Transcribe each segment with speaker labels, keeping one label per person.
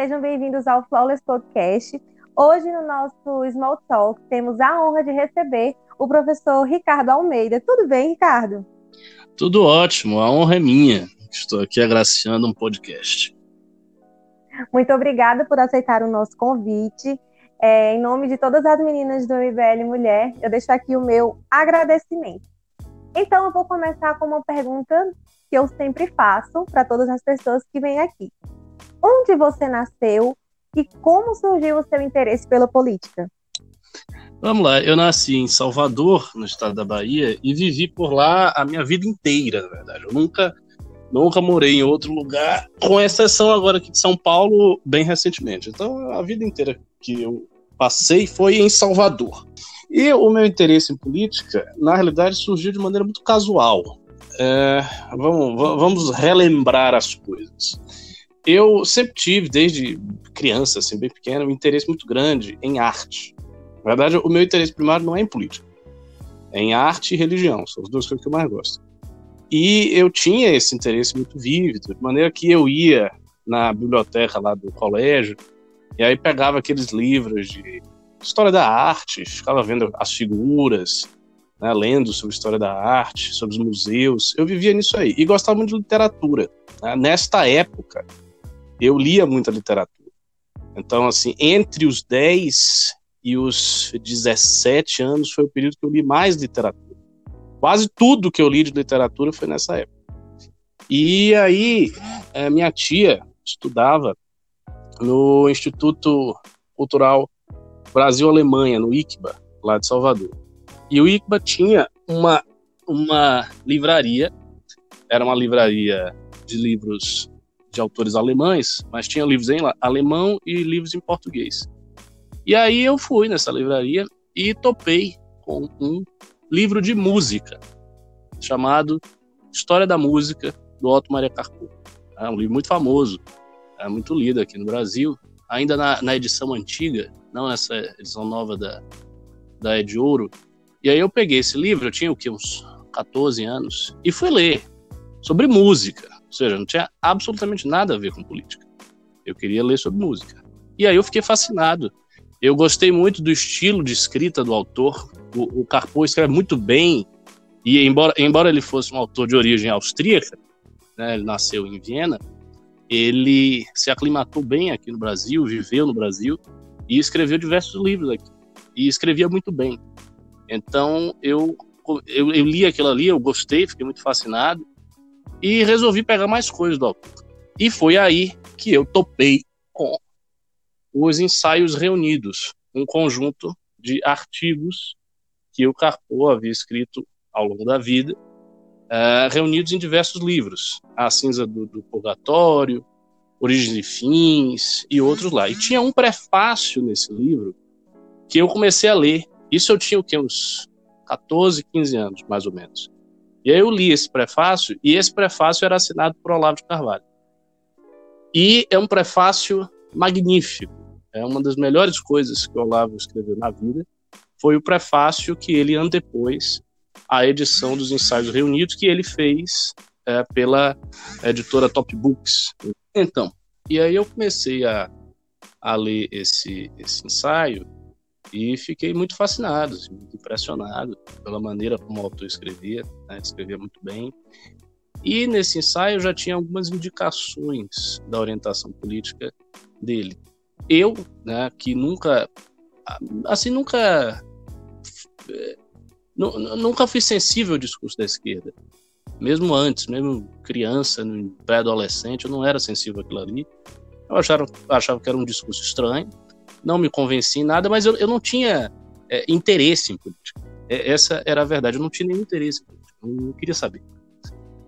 Speaker 1: sejam bem-vindos ao Flawless Podcast. Hoje, no nosso Small Talk, temos a honra de receber o professor Ricardo Almeida. Tudo bem, Ricardo?
Speaker 2: Tudo ótimo, a honra é minha. Estou aqui agraciando um podcast.
Speaker 1: Muito obrigada por aceitar o nosso convite. É, em nome de todas as meninas do MBL Mulher, eu deixo aqui o meu agradecimento. Então, eu vou começar com uma pergunta que eu sempre faço para todas as pessoas que vêm aqui. Onde você nasceu e como surgiu o seu interesse pela política?
Speaker 2: Vamos lá, eu nasci em Salvador, no estado da Bahia, e vivi por lá a minha vida inteira, na verdade. Eu nunca, nunca morei em outro lugar, com exceção agora aqui de São Paulo, bem recentemente. Então, a vida inteira que eu passei foi em Salvador. E o meu interesse em política, na realidade, surgiu de maneira muito casual. É, vamos, vamos relembrar as coisas. Eu sempre tive, desde criança, assim, bem pequeno, um interesse muito grande em arte. Na verdade, o meu interesse primário não é em política, é em arte e religião, são as duas coisas que eu mais gosto. E eu tinha esse interesse muito vívido, de maneira que eu ia na biblioteca lá do colégio, e aí pegava aqueles livros de história da arte, ficava vendo as figuras, né, lendo sobre história da arte, sobre os museus. Eu vivia nisso aí. E gostava muito de literatura. Né? Nesta época, eu lia muita literatura. Então, assim, entre os 10 e os 17 anos foi o período que eu li mais literatura. Quase tudo que eu li de literatura foi nessa época. E aí, eh, minha tia estudava no Instituto Cultural Brasil-Alemanha, no ICBA, lá de Salvador. E o ICBA tinha uma, uma livraria, era uma livraria de livros de autores alemães, mas tinha livros em alemão e livros em português. E aí eu fui nessa livraria e topei com um livro de música chamado História da Música do Otto Maria Carpo. É um livro muito famoso, é muito lido aqui no Brasil, ainda na, na edição antiga, não essa edição nova da, da Ed Ouro. E aí eu peguei esse livro, eu tinha o que, uns 14 anos, e fui ler sobre música. Ou seja, não tinha absolutamente nada a ver com política. Eu queria ler sobre música. E aí eu fiquei fascinado. Eu gostei muito do estilo de escrita do autor. O, o Carpo escreve muito bem. E embora, embora ele fosse um autor de origem austríaca, né, ele nasceu em Viena, ele se aclimatou bem aqui no Brasil, viveu no Brasil e escreveu diversos livros aqui. E escrevia muito bem. Então eu, eu, eu li aquilo ali, eu gostei, fiquei muito fascinado e resolvi pegar mais coisas do autor. E foi aí que eu topei com os ensaios reunidos, um conjunto de artigos que o Carpo havia escrito ao longo da vida uh, reunidos em diversos livros. A Cinza do, do Purgatório, Origens e Fins e outros lá. E tinha um prefácio nesse livro que eu comecei a ler. Isso eu tinha o quê? Uns 14, 15 anos, mais ou menos. E aí eu li esse prefácio, e esse prefácio era assinado por Olavo de Carvalho. E é um prefácio magnífico. É uma das melhores coisas que Olavo escreveu na vida. Foi o prefácio que ele antepôs a edição dos ensaios reunidos que ele fez é, pela editora Top Books. Então, e aí eu comecei a, a ler esse, esse ensaio e fiquei muito fascinado, assim, muito impressionado pela maneira como o autor escrevia, né? escrevia muito bem. E nesse ensaio já tinha algumas indicações da orientação política dele. Eu, né, que nunca, assim, nunca nunca fui sensível ao discurso da esquerda. Mesmo antes, mesmo criança, pré-adolescente, eu não era sensível àquilo ali. Eu achava, achava que era um discurso estranho, não me convenci em nada, mas eu, eu não tinha é, interesse em política. É, essa era a verdade, eu não tinha nenhum interesse em política, eu não queria saber.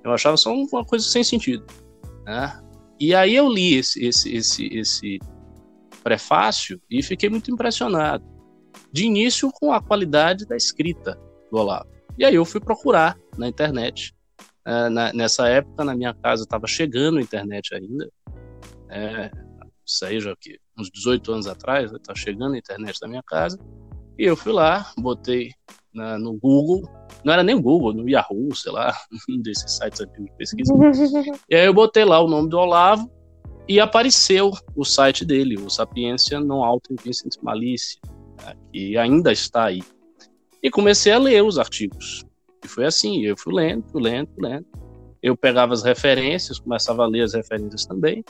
Speaker 2: Eu achava só uma coisa sem sentido. Né? E aí eu li esse, esse, esse, esse prefácio e fiquei muito impressionado. De início, com a qualidade da escrita do Olavo. E aí eu fui procurar na internet. É, na, nessa época, na minha casa, estava chegando a internet ainda. É, isso aí já que uns 18 anos atrás, estava né, chegando a internet na minha casa. E eu fui lá, botei na, no Google, não era nem o Google, no Yahoo, sei lá, um desses sites antigos de pesquisa. e aí eu botei lá o nome do Olavo e apareceu o site dele, o Sapiência Non Autem Vincent Malice, né, que ainda está aí. E comecei a ler os artigos. E foi assim, eu fui lendo, fui lendo, fui lendo. Eu pegava as referências, começava a ler as referências também.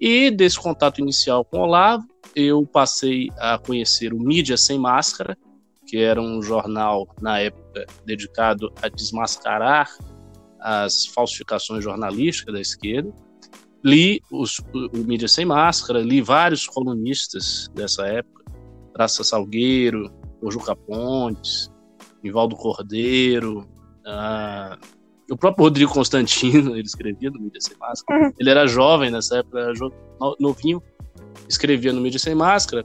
Speaker 2: E desse contato inicial com o Olavo, eu passei a conhecer o Mídia Sem Máscara, que era um jornal, na época, dedicado a desmascarar as falsificações jornalísticas da esquerda. Li os, o, Mídia Sem Máscara, li vários colunistas dessa época, Praça Salgueiro, Juca Pontes, Nivaldo Cordeiro, uh, o próprio Rodrigo Constantino, ele escrevia no Mídia Sem Máscara. Uhum. Ele era jovem nessa época, era novinho, escrevia no Mídia Sem Máscara.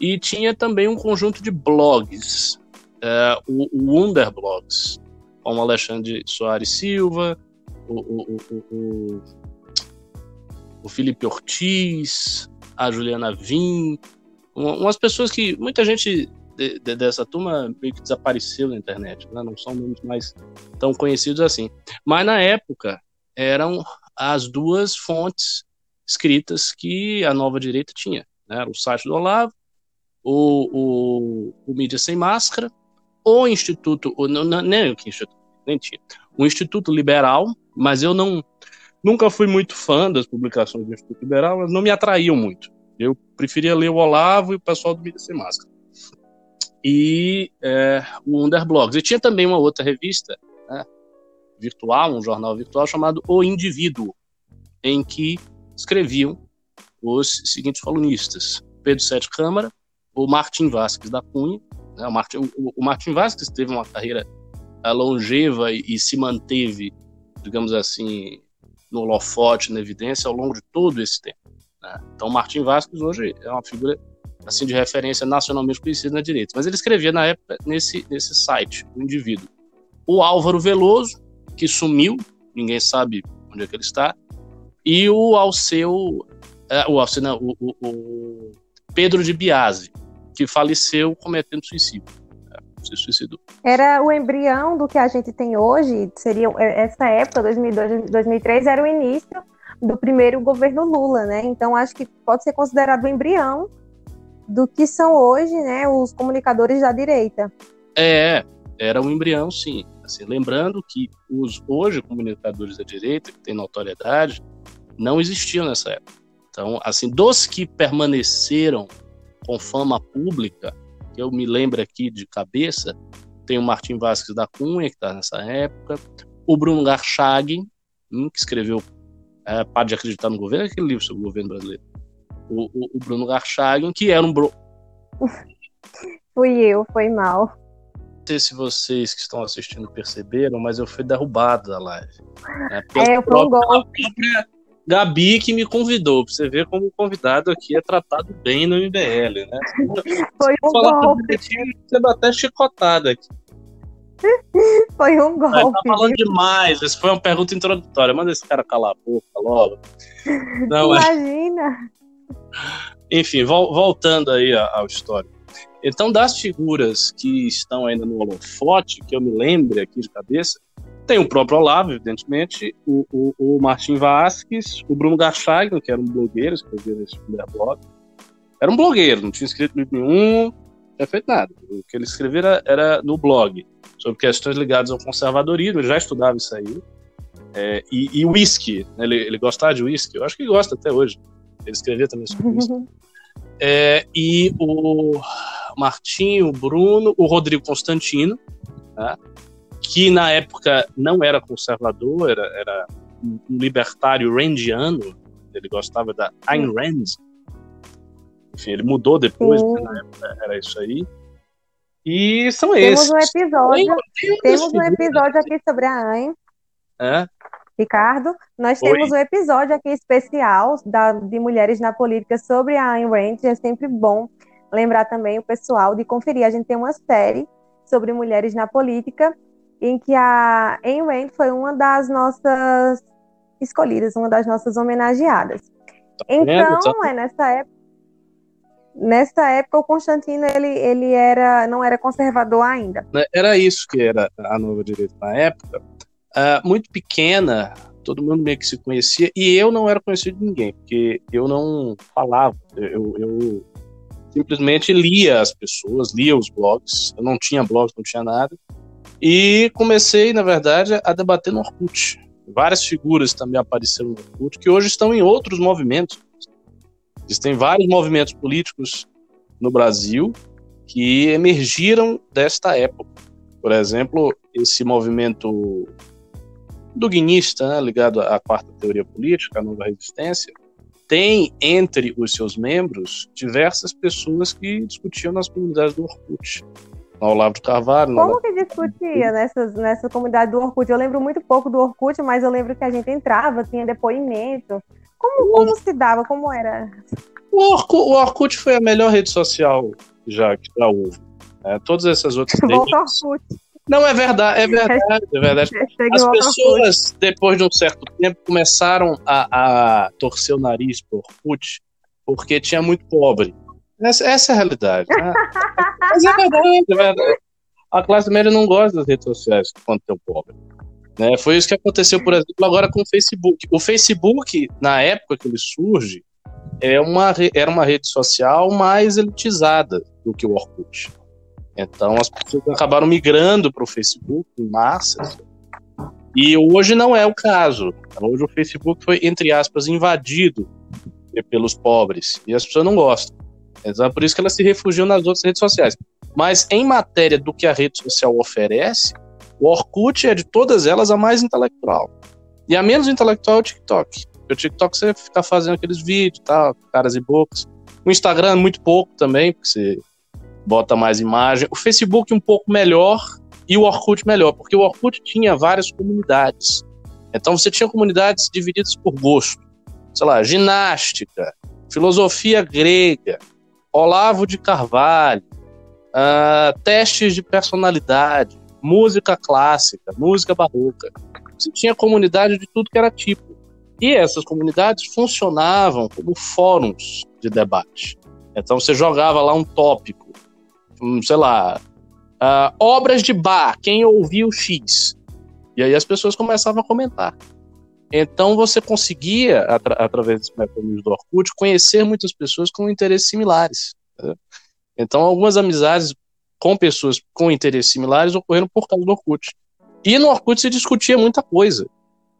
Speaker 2: E tinha também um conjunto de blogs, uh, o, o Wonderblogs, como Alexandre Soares Silva, o, o, o, o Felipe Ortiz, a Juliana Vim, umas pessoas que muita gente de, de, dessa turma meio que desapareceu na internet, né? não são nomes mais tão conhecidos assim. Mas na época eram as duas fontes escritas que a nova direita tinha. Né? O site do Olavo, o, o, o Mídia Sem Máscara, o Instituto, o, não, nem o que Instituto, nem tinha, o Instituto Liberal, mas eu não nunca fui muito fã das publicações do Instituto Liberal, elas não me atraíam muito. Eu preferia ler o Olavo e o pessoal do Mídia Sem Máscara. E é, o Underblogs. E tinha também uma outra revista né, virtual, um jornal virtual chamado O Indivíduo, em que escreviam os seguintes colunistas: Pedro Sete Câmara, o Martim Vasques da Cunha. Né, o, Martim, o, o Martim Vasques teve uma carreira é, longeva e, e se manteve, digamos assim, no holofote, na evidência, ao longo de todo esse tempo. Né? Então, Martim Vasques hoje é uma figura assim de referência nacionalmente conhecida na direita. Mas ele escrevia na época nesse, nesse site, o indivíduo. O Álvaro Veloso, que sumiu, ninguém sabe onde é que ele está, e o Alceu, é, o, Alceu não, o, o, o Pedro de Biase, que faleceu cometendo suicídio. É, se suicidou.
Speaker 1: Era o embrião do que a gente tem hoje, seria é, essa época, 2002, 2003, era o início do primeiro governo Lula, né? Então acho que pode ser considerado o embrião do que são hoje, né, os comunicadores da direita.
Speaker 2: É, era um embrião, sim. Assim, lembrando que os hoje comunicadores da direita, que têm notoriedade, não existiam nessa época. Então, assim, dos que permaneceram com fama pública, que eu me lembro aqui de cabeça, tem o Martim Vasques da Cunha, que está nessa época, o Bruno Garchag, hum, que escreveu é, Pode Acreditar no Governo, aquele livro sobre o governo brasileiro o, o, o Bruno Garchagen, que era um. Bro...
Speaker 1: Fui eu, foi mal.
Speaker 2: Não sei se vocês que estão assistindo perceberam, mas eu fui derrubado da live.
Speaker 1: Né? É, foi um golpe.
Speaker 2: Gabi que me convidou, pra você ver como o convidado aqui é tratado bem no MBL, né?
Speaker 1: Foi um golpe.
Speaker 2: Você até chicotada aqui.
Speaker 1: Foi um golpe.
Speaker 2: tá falando demais. Isso foi uma pergunta introdutória. Manda esse cara calar a boca logo.
Speaker 1: Não, Imagina.
Speaker 2: Enfim, vol voltando aí ao histórico. Então, das figuras que estão ainda no holofote, que eu me lembre aqui de cabeça, tem o próprio Olavo, evidentemente, o, o, o Martim Vasques, o Bruno Garchagno, que era um blogueiro, escrevia nesse primeiro blog. Era um blogueiro, não tinha escrito livro nenhum, não tinha feito nada. O que ele escrevia era, no blog, sobre questões ligadas ao conservadorismo, ele já estudava isso aí. É, e, whisky, né? ele, ele gostava de whisky, eu acho que gosta até hoje. Ele escrevia também sobre isso. É, e o Martinho, o Bruno, o Rodrigo Constantino, né, que na época não era conservador, era, era um libertário randiano, ele gostava da Ayn Rand. Enfim, ele mudou depois, né, na época era isso aí. E são
Speaker 1: temos
Speaker 2: esses.
Speaker 1: Um episódio, tem, temos um episódio aqui sobre a Ayn.
Speaker 2: É,
Speaker 1: Ricardo, nós Oi. temos um episódio aqui especial da, de Mulheres na Política sobre a Ayn Rand. É sempre bom lembrar também o pessoal de conferir. A gente tem uma série sobre mulheres na política, em que a Ayn Rand foi uma das nossas escolhidas, uma das nossas homenageadas. Tá então, é nessa época. Nessa época, o Constantino ele, ele era, não era conservador ainda.
Speaker 2: Era isso que era a nova direita na época, uh, muito pequena, todo mundo meio que se conhecia, e eu não era conhecido de ninguém, porque eu não falava, eu, eu simplesmente lia as pessoas, lia os blogs, eu não tinha blogs, não tinha nada, e comecei, na verdade, a debater no Orkut. Várias figuras também apareceram no Orkut, que hoje estão em outros movimentos. Existem vários movimentos políticos no Brasil que emergiram desta época. Por exemplo, esse movimento duguinista, né, ligado à quarta teoria política, a nova resistência, tem entre os seus membros diversas pessoas que discutiam nas comunidades do Orkut. No Olavo de Carvalho.
Speaker 1: Como que discutia nessas, nessa comunidade do Orkut? Eu lembro muito pouco do Orkut, mas eu lembro que a gente entrava, tinha depoimento. Como, como se dava? Como era?
Speaker 2: O Orkut, o Orkut foi a melhor rede social já que já houve. É, todas essas outras.
Speaker 1: Volta ao Orkut.
Speaker 2: Não, é verdade, é verdade, é verdade. As pessoas, depois de um certo tempo, começaram a, a torcer o nariz por Orkut porque tinha muito pobre. Essa, essa é a realidade. Né? Mas é verdade, é verdade. A classe média não gosta das redes sociais quando tem o pobre. Né? Foi isso que aconteceu, por exemplo, agora com o Facebook. O Facebook, na época que ele surge, é uma, era uma rede social mais elitizada do que o Orkut. Então as pessoas acabaram migrando para o Facebook em massa. E hoje não é o caso. Hoje o Facebook foi, entre aspas, invadido pelos pobres. E as pessoas não gostam. Então é por isso que elas se refugiam nas outras redes sociais. Mas em matéria do que a rede social oferece, o Orkut é de todas elas a mais intelectual. E a menos intelectual é o TikTok. O TikTok você fica fazendo aqueles vídeos, tá, caras e bocas. O Instagram muito pouco também, porque você bota mais imagem. O Facebook um pouco melhor e o Orkut melhor, porque o Orkut tinha várias comunidades. Então você tinha comunidades divididas por gosto. Sei lá, ginástica, filosofia grega, Olavo de Carvalho, uh, testes de personalidade, música clássica, música barroca. Você tinha comunidade de tudo que era tipo. E essas comunidades funcionavam como fóruns de debate. Então você jogava lá um tópico sei lá, uh, obras de bar, quem ouviu X? E aí as pessoas começavam a comentar. Então você conseguia, atra através dos mecanismos do Orkut, conhecer muitas pessoas com interesses similares. Né? Então algumas amizades com pessoas com interesses similares ocorreram por causa do Orkut. E no Orkut se discutia muita coisa,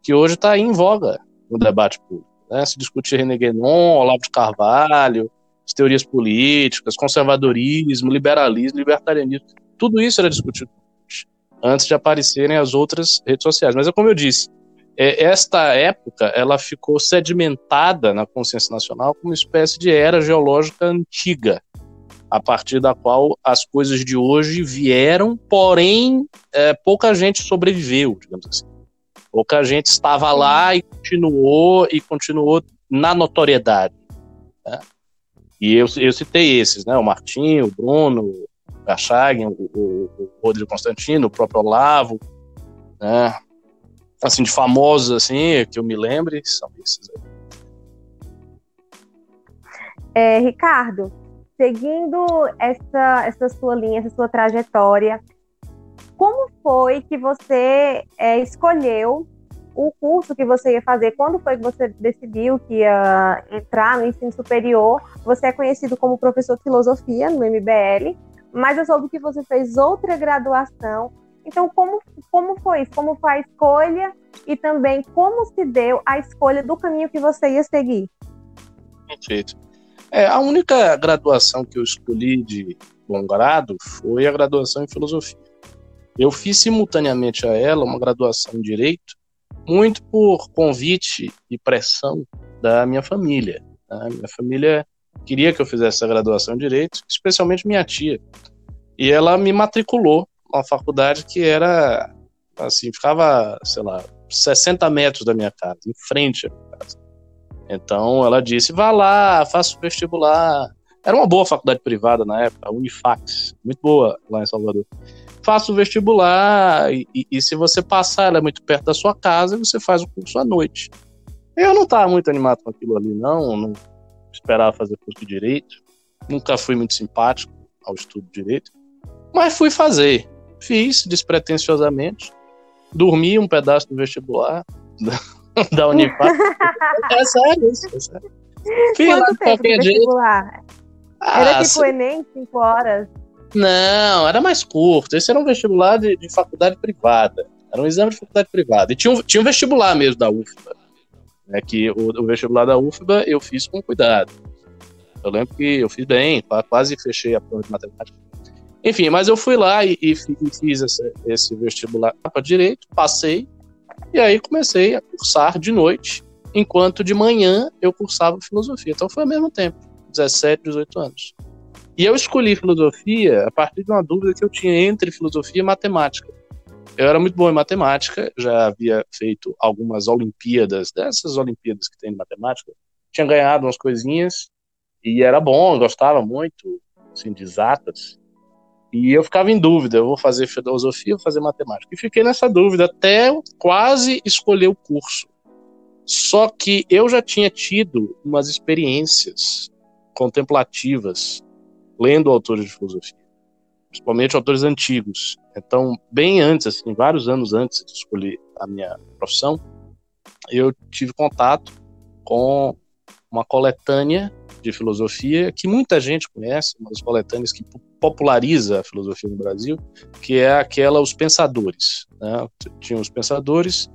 Speaker 2: que hoje está em voga no debate público. Né? Se discutia René Guénon, Olavo de Carvalho, as teorias políticas, conservadorismo, liberalismo, libertarianismo. Tudo isso era discutido antes de aparecerem as outras redes sociais. Mas é como eu disse, é, esta época ela ficou sedimentada na consciência nacional como uma espécie de era geológica antiga, a partir da qual as coisas de hoje vieram, porém é, pouca gente sobreviveu, digamos assim. Pouca gente estava lá e continuou e continuou na notoriedade. Né? E eu, eu citei esses, né? O Martinho, o Bruno, o Gachagin, o, o, o, Rodrigo Constantino, o próprio Olavo, né? Assim, de famosos, assim, que eu me lembre, são esses aí.
Speaker 1: É, Ricardo, seguindo essa, essa sua linha, essa sua trajetória, como foi que você é, escolheu o curso que você ia fazer, quando foi que você decidiu que ia entrar no ensino superior? Você é conhecido como professor de filosofia no MBL, mas eu soube que você fez outra graduação. Então, como, como foi isso? Como foi a escolha e também como se deu a escolha do caminho que você ia seguir?
Speaker 2: Perfeito. É, a única graduação que eu escolhi de bom grado foi a graduação em filosofia. Eu fiz simultaneamente a ela uma graduação em direito muito por convite e pressão da minha família. Tá? Minha família queria que eu fizesse a graduação em Direito, especialmente minha tia. E ela me matriculou numa faculdade que era, assim, ficava, sei lá, 60 metros da minha casa, em frente à minha casa. Então ela disse: vá lá, faça o vestibular. Era uma boa faculdade privada na época, a Unifax, muito boa lá em Salvador faça o vestibular e, e, e, se você passar, ela é muito perto da sua casa, você faz o curso à noite. Eu não estava muito animado com aquilo ali, não, não esperava fazer curso de direito, nunca fui muito simpático ao estudo de direito, mas fui fazer. Fiz despretensiosamente, dormi um pedaço do vestibular, da Unifap. é sério isso, é sério.
Speaker 1: Fiz Quanto lá de qualquer jeito. Ah, era tipo Enem, 5 horas?
Speaker 2: Não, era mais curto. Esse era um vestibular de, de faculdade privada. Era um exame de faculdade privada. E tinha um, tinha um vestibular mesmo da UFBA. Né, que o, o, vestibular da UFBA eu fiz com cuidado. Eu lembro que eu fiz bem, quase fechei a prova de matemática. Enfim, mas eu fui lá e, e fiz esse, esse vestibular para direito, passei, e aí comecei a cursar de noite, enquanto de manhã eu cursava filosofia. Então foi ao mesmo tempo, 17, 18 anos. E eu escolhi filosofia a partir de uma dúvida que eu tinha entre filosofia e matemática. Eu era muito bom em matemática, já havia feito algumas Olimpíadas, dessas Olimpíadas que tem de matemática, tinha ganhado umas coisinhas e era bom, gostava muito assim, de exatas. E eu ficava em dúvida, eu vou fazer filosofia ou fazer matemática. E fiquei nessa dúvida até quase escolher o curso. Só que eu já tinha tido umas experiências contemplativas lendo autores de filosofia, principalmente autores antigos. Então, bem antes, assim, vários anos antes de escolher a minha profissão, eu tive contato com uma coletânea de filosofia que muita gente conhece, uma das coletâneas que populariza a filosofia no Brasil, que é aquela Os Pensadores. Né? Tinha os Pensadores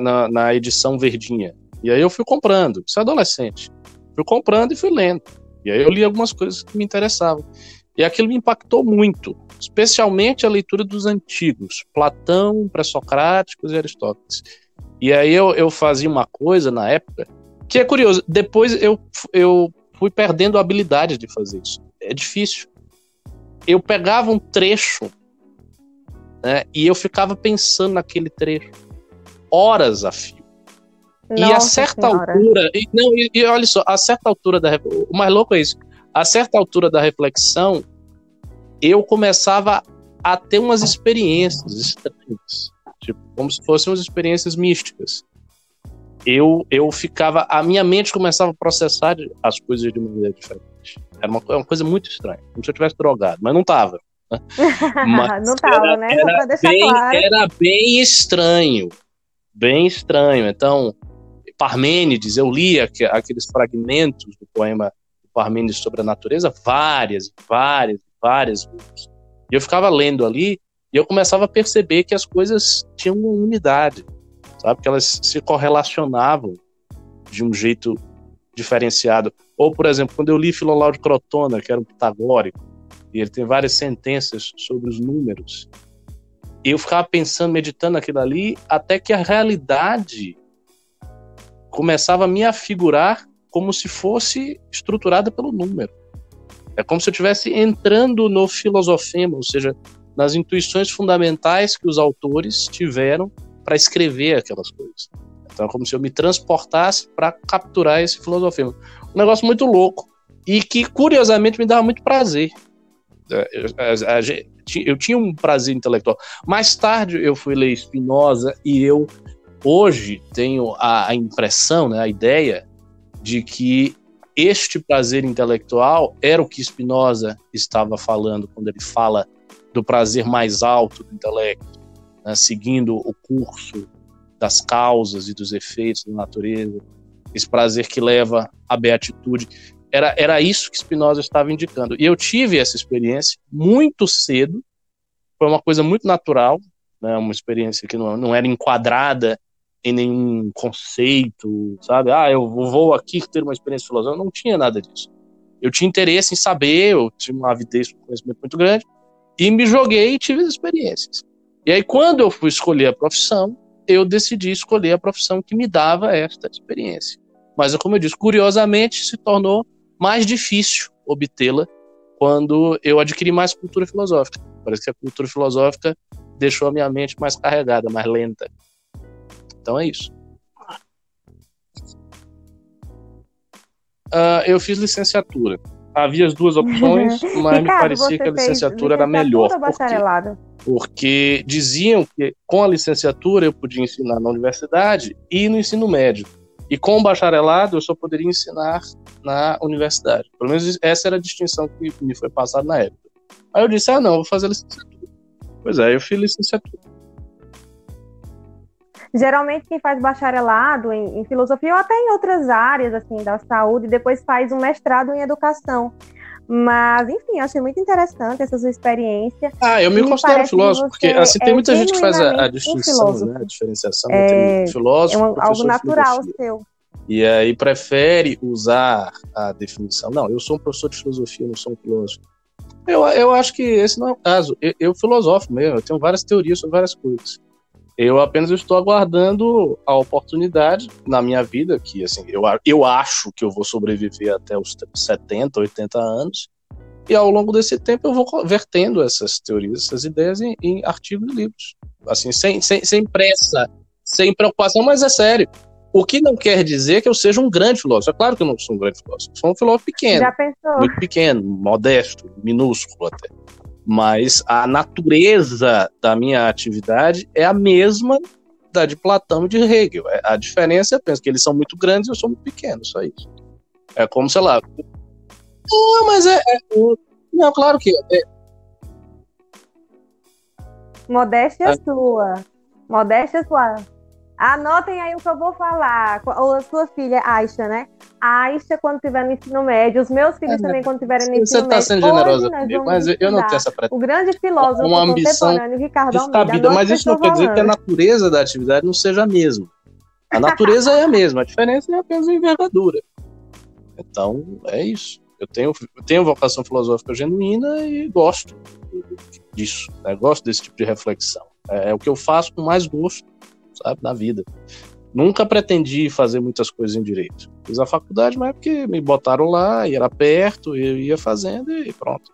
Speaker 2: na, na edição verdinha. E aí eu fui comprando, isso é adolescente. Fui comprando e fui lendo. E aí eu li algumas coisas que me interessavam. E aquilo me impactou muito, especialmente a leitura dos antigos, Platão, pré-socráticos e Aristóteles. E aí eu, eu fazia uma coisa na época que é curioso. Depois eu, eu fui perdendo a habilidade de fazer isso. É difícil. Eu pegava um trecho né, e eu ficava pensando naquele trecho horas a fio. Nossa e a certa senhora. altura. E, não, e, e, olha só, a certa altura da. O mais louco é isso. A certa altura da reflexão, eu começava a ter umas experiências estranhas. Tipo, como se fossem umas experiências místicas. Eu, eu ficava. A minha mente começava a processar as coisas de maneira diferente. Era uma, uma coisa muito estranha. Como se eu tivesse drogado, mas não estava.
Speaker 1: Né? não estava, né?
Speaker 2: Era bem, claro. era bem estranho. Bem estranho. Então, Parmênides, eu li aqueles fragmentos do poema do Parmênides sobre a natureza várias, várias, várias vezes. E eu ficava lendo ali e eu começava a perceber que as coisas tinham uma unidade, sabe? Que elas se correlacionavam de um jeito diferenciado. Ou, por exemplo, quando eu li Filolau de Crotona, que era um pitagórico, e ele tem várias sentenças sobre os números, eu ficava pensando, meditando aquilo ali, até que a realidade começava a me afigurar como se fosse estruturada pelo número. É como se eu estivesse entrando no filosofema, ou seja, nas intuições fundamentais que os autores tiveram para escrever aquelas coisas. Então é como se eu me transportasse para capturar esse filosofema. Um negócio muito louco e que curiosamente me dava muito prazer. É, eu tinha um prazer intelectual. Mais tarde eu fui ler Spinoza e eu hoje tenho a, a impressão, né, a ideia de que este prazer intelectual era o que Spinoza estava falando quando ele fala do prazer mais alto do intelecto, né, seguindo o curso das causas e dos efeitos da natureza, esse prazer que leva à beatitude. Era, era isso que Spinoza estava indicando. E eu tive essa experiência muito cedo, foi uma coisa muito natural, né, uma experiência que não, não era enquadrada em nenhum conceito, sabe? Ah, eu vou aqui ter uma experiência filosófica. Não tinha nada disso. Eu tinha interesse em saber, eu tinha uma avidez um conhecimento muito grande, e me joguei e tive as experiências. E aí, quando eu fui escolher a profissão, eu decidi escolher a profissão que me dava esta experiência. Mas, como eu disse, curiosamente se tornou mais difícil obtê-la quando eu adquiri mais cultura filosófica. Parece que a cultura filosófica deixou a minha mente mais carregada, mais lenta. Então é isso. Uh, eu fiz licenciatura. Havia as duas opções, mas me parecia que a licenciatura era melhor. Porque, porque diziam que com a licenciatura eu podia ensinar na universidade e no ensino médio. E com o bacharelado eu só poderia ensinar na universidade. Pelo menos essa era a distinção que me foi passada na época. Aí eu disse: ah, não, vou fazer licenciatura. Pois é, eu fiz licenciatura.
Speaker 1: Geralmente quem faz bacharelado em, em, filosofia ou até em outras áreas assim da saúde, depois faz um mestrado em educação. Mas, enfim, eu achei muito interessante essa sua experiência.
Speaker 2: Ah, eu me, me considero filósofo, porque assim, tem é muita gente que faz a, a distinção, né, a diferenciação é, entre filósofo é
Speaker 1: um, algo natural seu.
Speaker 2: E aí prefere usar a definição. Não, eu sou um professor de filosofia, não sou um filósofo. Eu, eu acho que esse não é o caso. Eu, eu filosofo mesmo, eu tenho várias teorias sobre várias coisas. Eu apenas estou aguardando a oportunidade na minha vida, que assim, eu, eu acho que eu vou sobreviver até os 70, 80 anos, e ao longo desse tempo eu vou vertendo essas teorias, essas ideias em, em artigos e livros. Assim, sem, sem, sem pressa, sem preocupação, mas é sério. O que não quer dizer que eu seja um grande filósofo. É claro que eu não sou um grande filósofo. Sou um filósofo pequeno.
Speaker 1: Já pensou?
Speaker 2: Muito pequeno, modesto, minúsculo até. Mas a natureza da minha atividade é a mesma da de Platão e de Hegel. É, a diferença, penso que eles são muito grandes e eu sou muito pequeno, só isso. É como, sei lá. Não, mas é. é não, claro que. É.
Speaker 1: Modéstia é. sua. Modéstia sua. Anotem aí o que eu vou falar. A sua filha, Aisha, né? A Aisha, quando estiver no ensino médio, os meus filhos é, também, quando estiverem no ensino
Speaker 2: médio. Você está sendo generosa comigo, mas eu não tenho essa
Speaker 1: pretensão. O grande filósofo
Speaker 2: uma ambição
Speaker 1: Ricardo Almeida.
Speaker 2: Mas isso não quer dizer que a natureza da atividade não seja a mesma. A natureza é a mesma, a diferença é apenas a envergadura. Então, é isso. Eu tenho, eu tenho vocação filosófica genuína e gosto disso. Né? Gosto desse tipo de reflexão. É, é o que eu faço com mais gosto sabe, na vida. Nunca pretendi fazer muitas coisas em direito. Fiz a faculdade, mas é porque me botaram lá, e era perto, eu ia fazendo e pronto.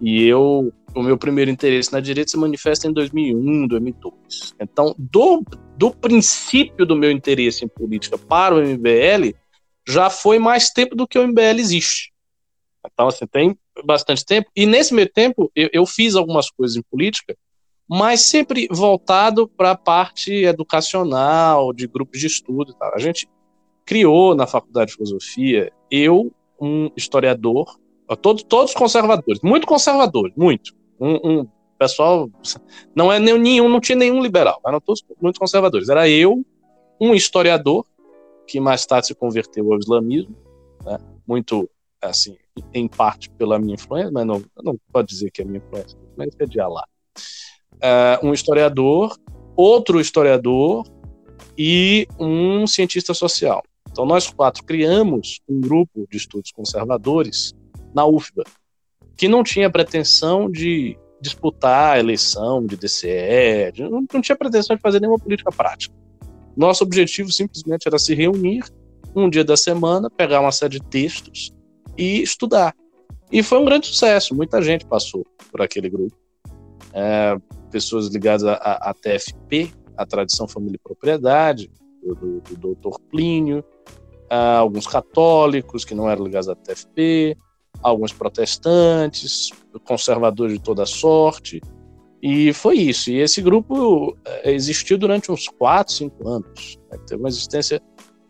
Speaker 2: E eu, o meu primeiro interesse na direito se manifesta em 2001, 2002. Então, do, do princípio do meu interesse em política para o MBL, já foi mais tempo do que o MBL existe. Então, assim, tem bastante tempo. E nesse meio tempo, eu, eu fiz algumas coisas em política mas sempre voltado para a parte educacional, de grupos de estudo. A gente criou na Faculdade de Filosofia, eu, um historiador, todos, todos conservadores, muito conservadores, muito. Um, um pessoal, não é nenhum, não tinha nenhum liberal, eram todos muito conservadores. Era eu, um historiador, que mais tarde se converteu ao islamismo, né, muito, assim, em parte pela minha influência, mas não, não pode dizer que é minha influência, mas é de Allah uh, um historiador, outro historiador e um cientista social. Então, nós quatro criamos um grupo de estudos conservadores na UFBA, que não tinha pretensão de disputar a eleição de DCE, não, não tinha pretensão de fazer nenhuma política prática. Nosso objetivo simplesmente era se reunir um dia da semana, pegar uma série de textos e estudar. E foi um grande sucesso, muita gente passou por aquele grupo. É, pessoas ligadas à, TFP, a Tradição, Família e Propriedade, do, do, do doutor Plínio, alguns católicos que não eram ligados à TFP, alguns protestantes, conservadores de toda sorte, e foi isso. E esse grupo eh, existiu durante uns 4, 5 anos. Né? Teve uma existência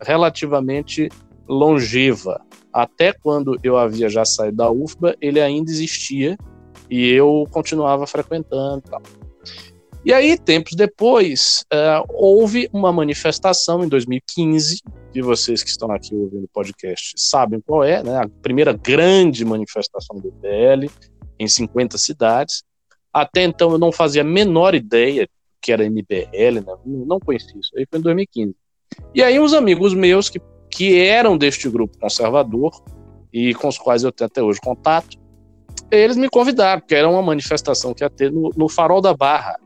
Speaker 2: relativamente longeva. Até quando eu havia já saído da UFBA, ele ainda existia e eu continuava frequentando. Tal. E aí, tempos depois, uh, houve uma manifestação em 2015, e vocês que estão aqui ouvindo o podcast sabem qual é, né? A primeira grande manifestação do PL em 50 cidades. Até então eu não fazia a menor ideia que era MBL, né? não conhecia isso. Aí foi em 2015. E aí uns amigos meus que, que eram deste grupo conservador e com os quais eu tenho até hoje contato, eles me convidaram, porque era uma manifestação que ia ter no, no Farol da Barra,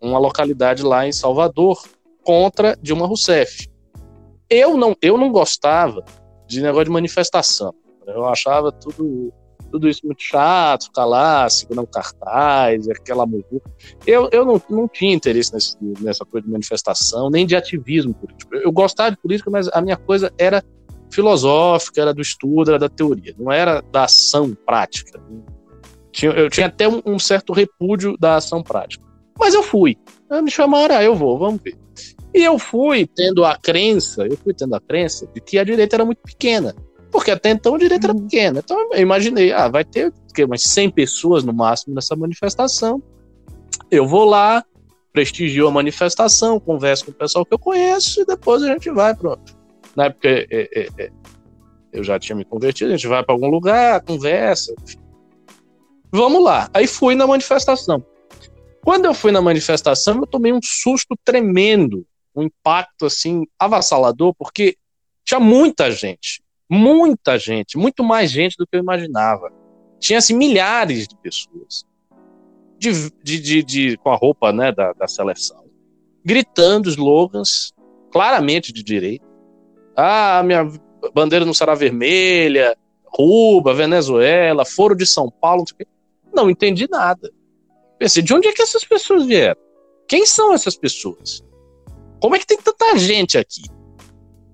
Speaker 2: uma localidade lá em Salvador, contra Dilma Rousseff. Eu não, eu não gostava de negócio de manifestação. Eu achava tudo, tudo isso muito chato, ficar lá segurando cartaz, aquela. Eu, eu não, não tinha interesse nesse, nessa coisa de manifestação, nem de ativismo político. Eu, gostava de política, mas a minha coisa era filosófica, era do estudo, era da teoria, não era da ação prática. Eu tinha até um certo repúdio da ação prática. Mas eu fui. Me chamaram, ah, eu vou, vamos ver. E eu fui tendo a crença, eu fui tendo a crença de que a direita era muito pequena. Porque até então a direita era uhum. pequena. Então eu imaginei, ah, vai ter que, umas 100 pessoas no máximo nessa manifestação. Eu vou lá, prestigio a manifestação, converso com o pessoal que eu conheço e depois a gente vai para. Na época é, é, é, eu já tinha me convertido, a gente vai para algum lugar, conversa. Enfim. Vamos lá. Aí fui na manifestação. Quando eu fui na manifestação, eu tomei um susto tremendo, um impacto assim avassalador, porque tinha muita gente, muita gente, muito mais gente do que eu imaginava. Tinha assim milhares de pessoas de, de, de, de com a roupa né, da, da seleção, gritando slogans claramente de direita. Ah, minha bandeira não será vermelha, Cuba, Venezuela, Foro de São Paulo, não, não entendi nada. Pensei, de onde é que essas pessoas vieram? Quem são essas pessoas? Como é que tem tanta gente aqui?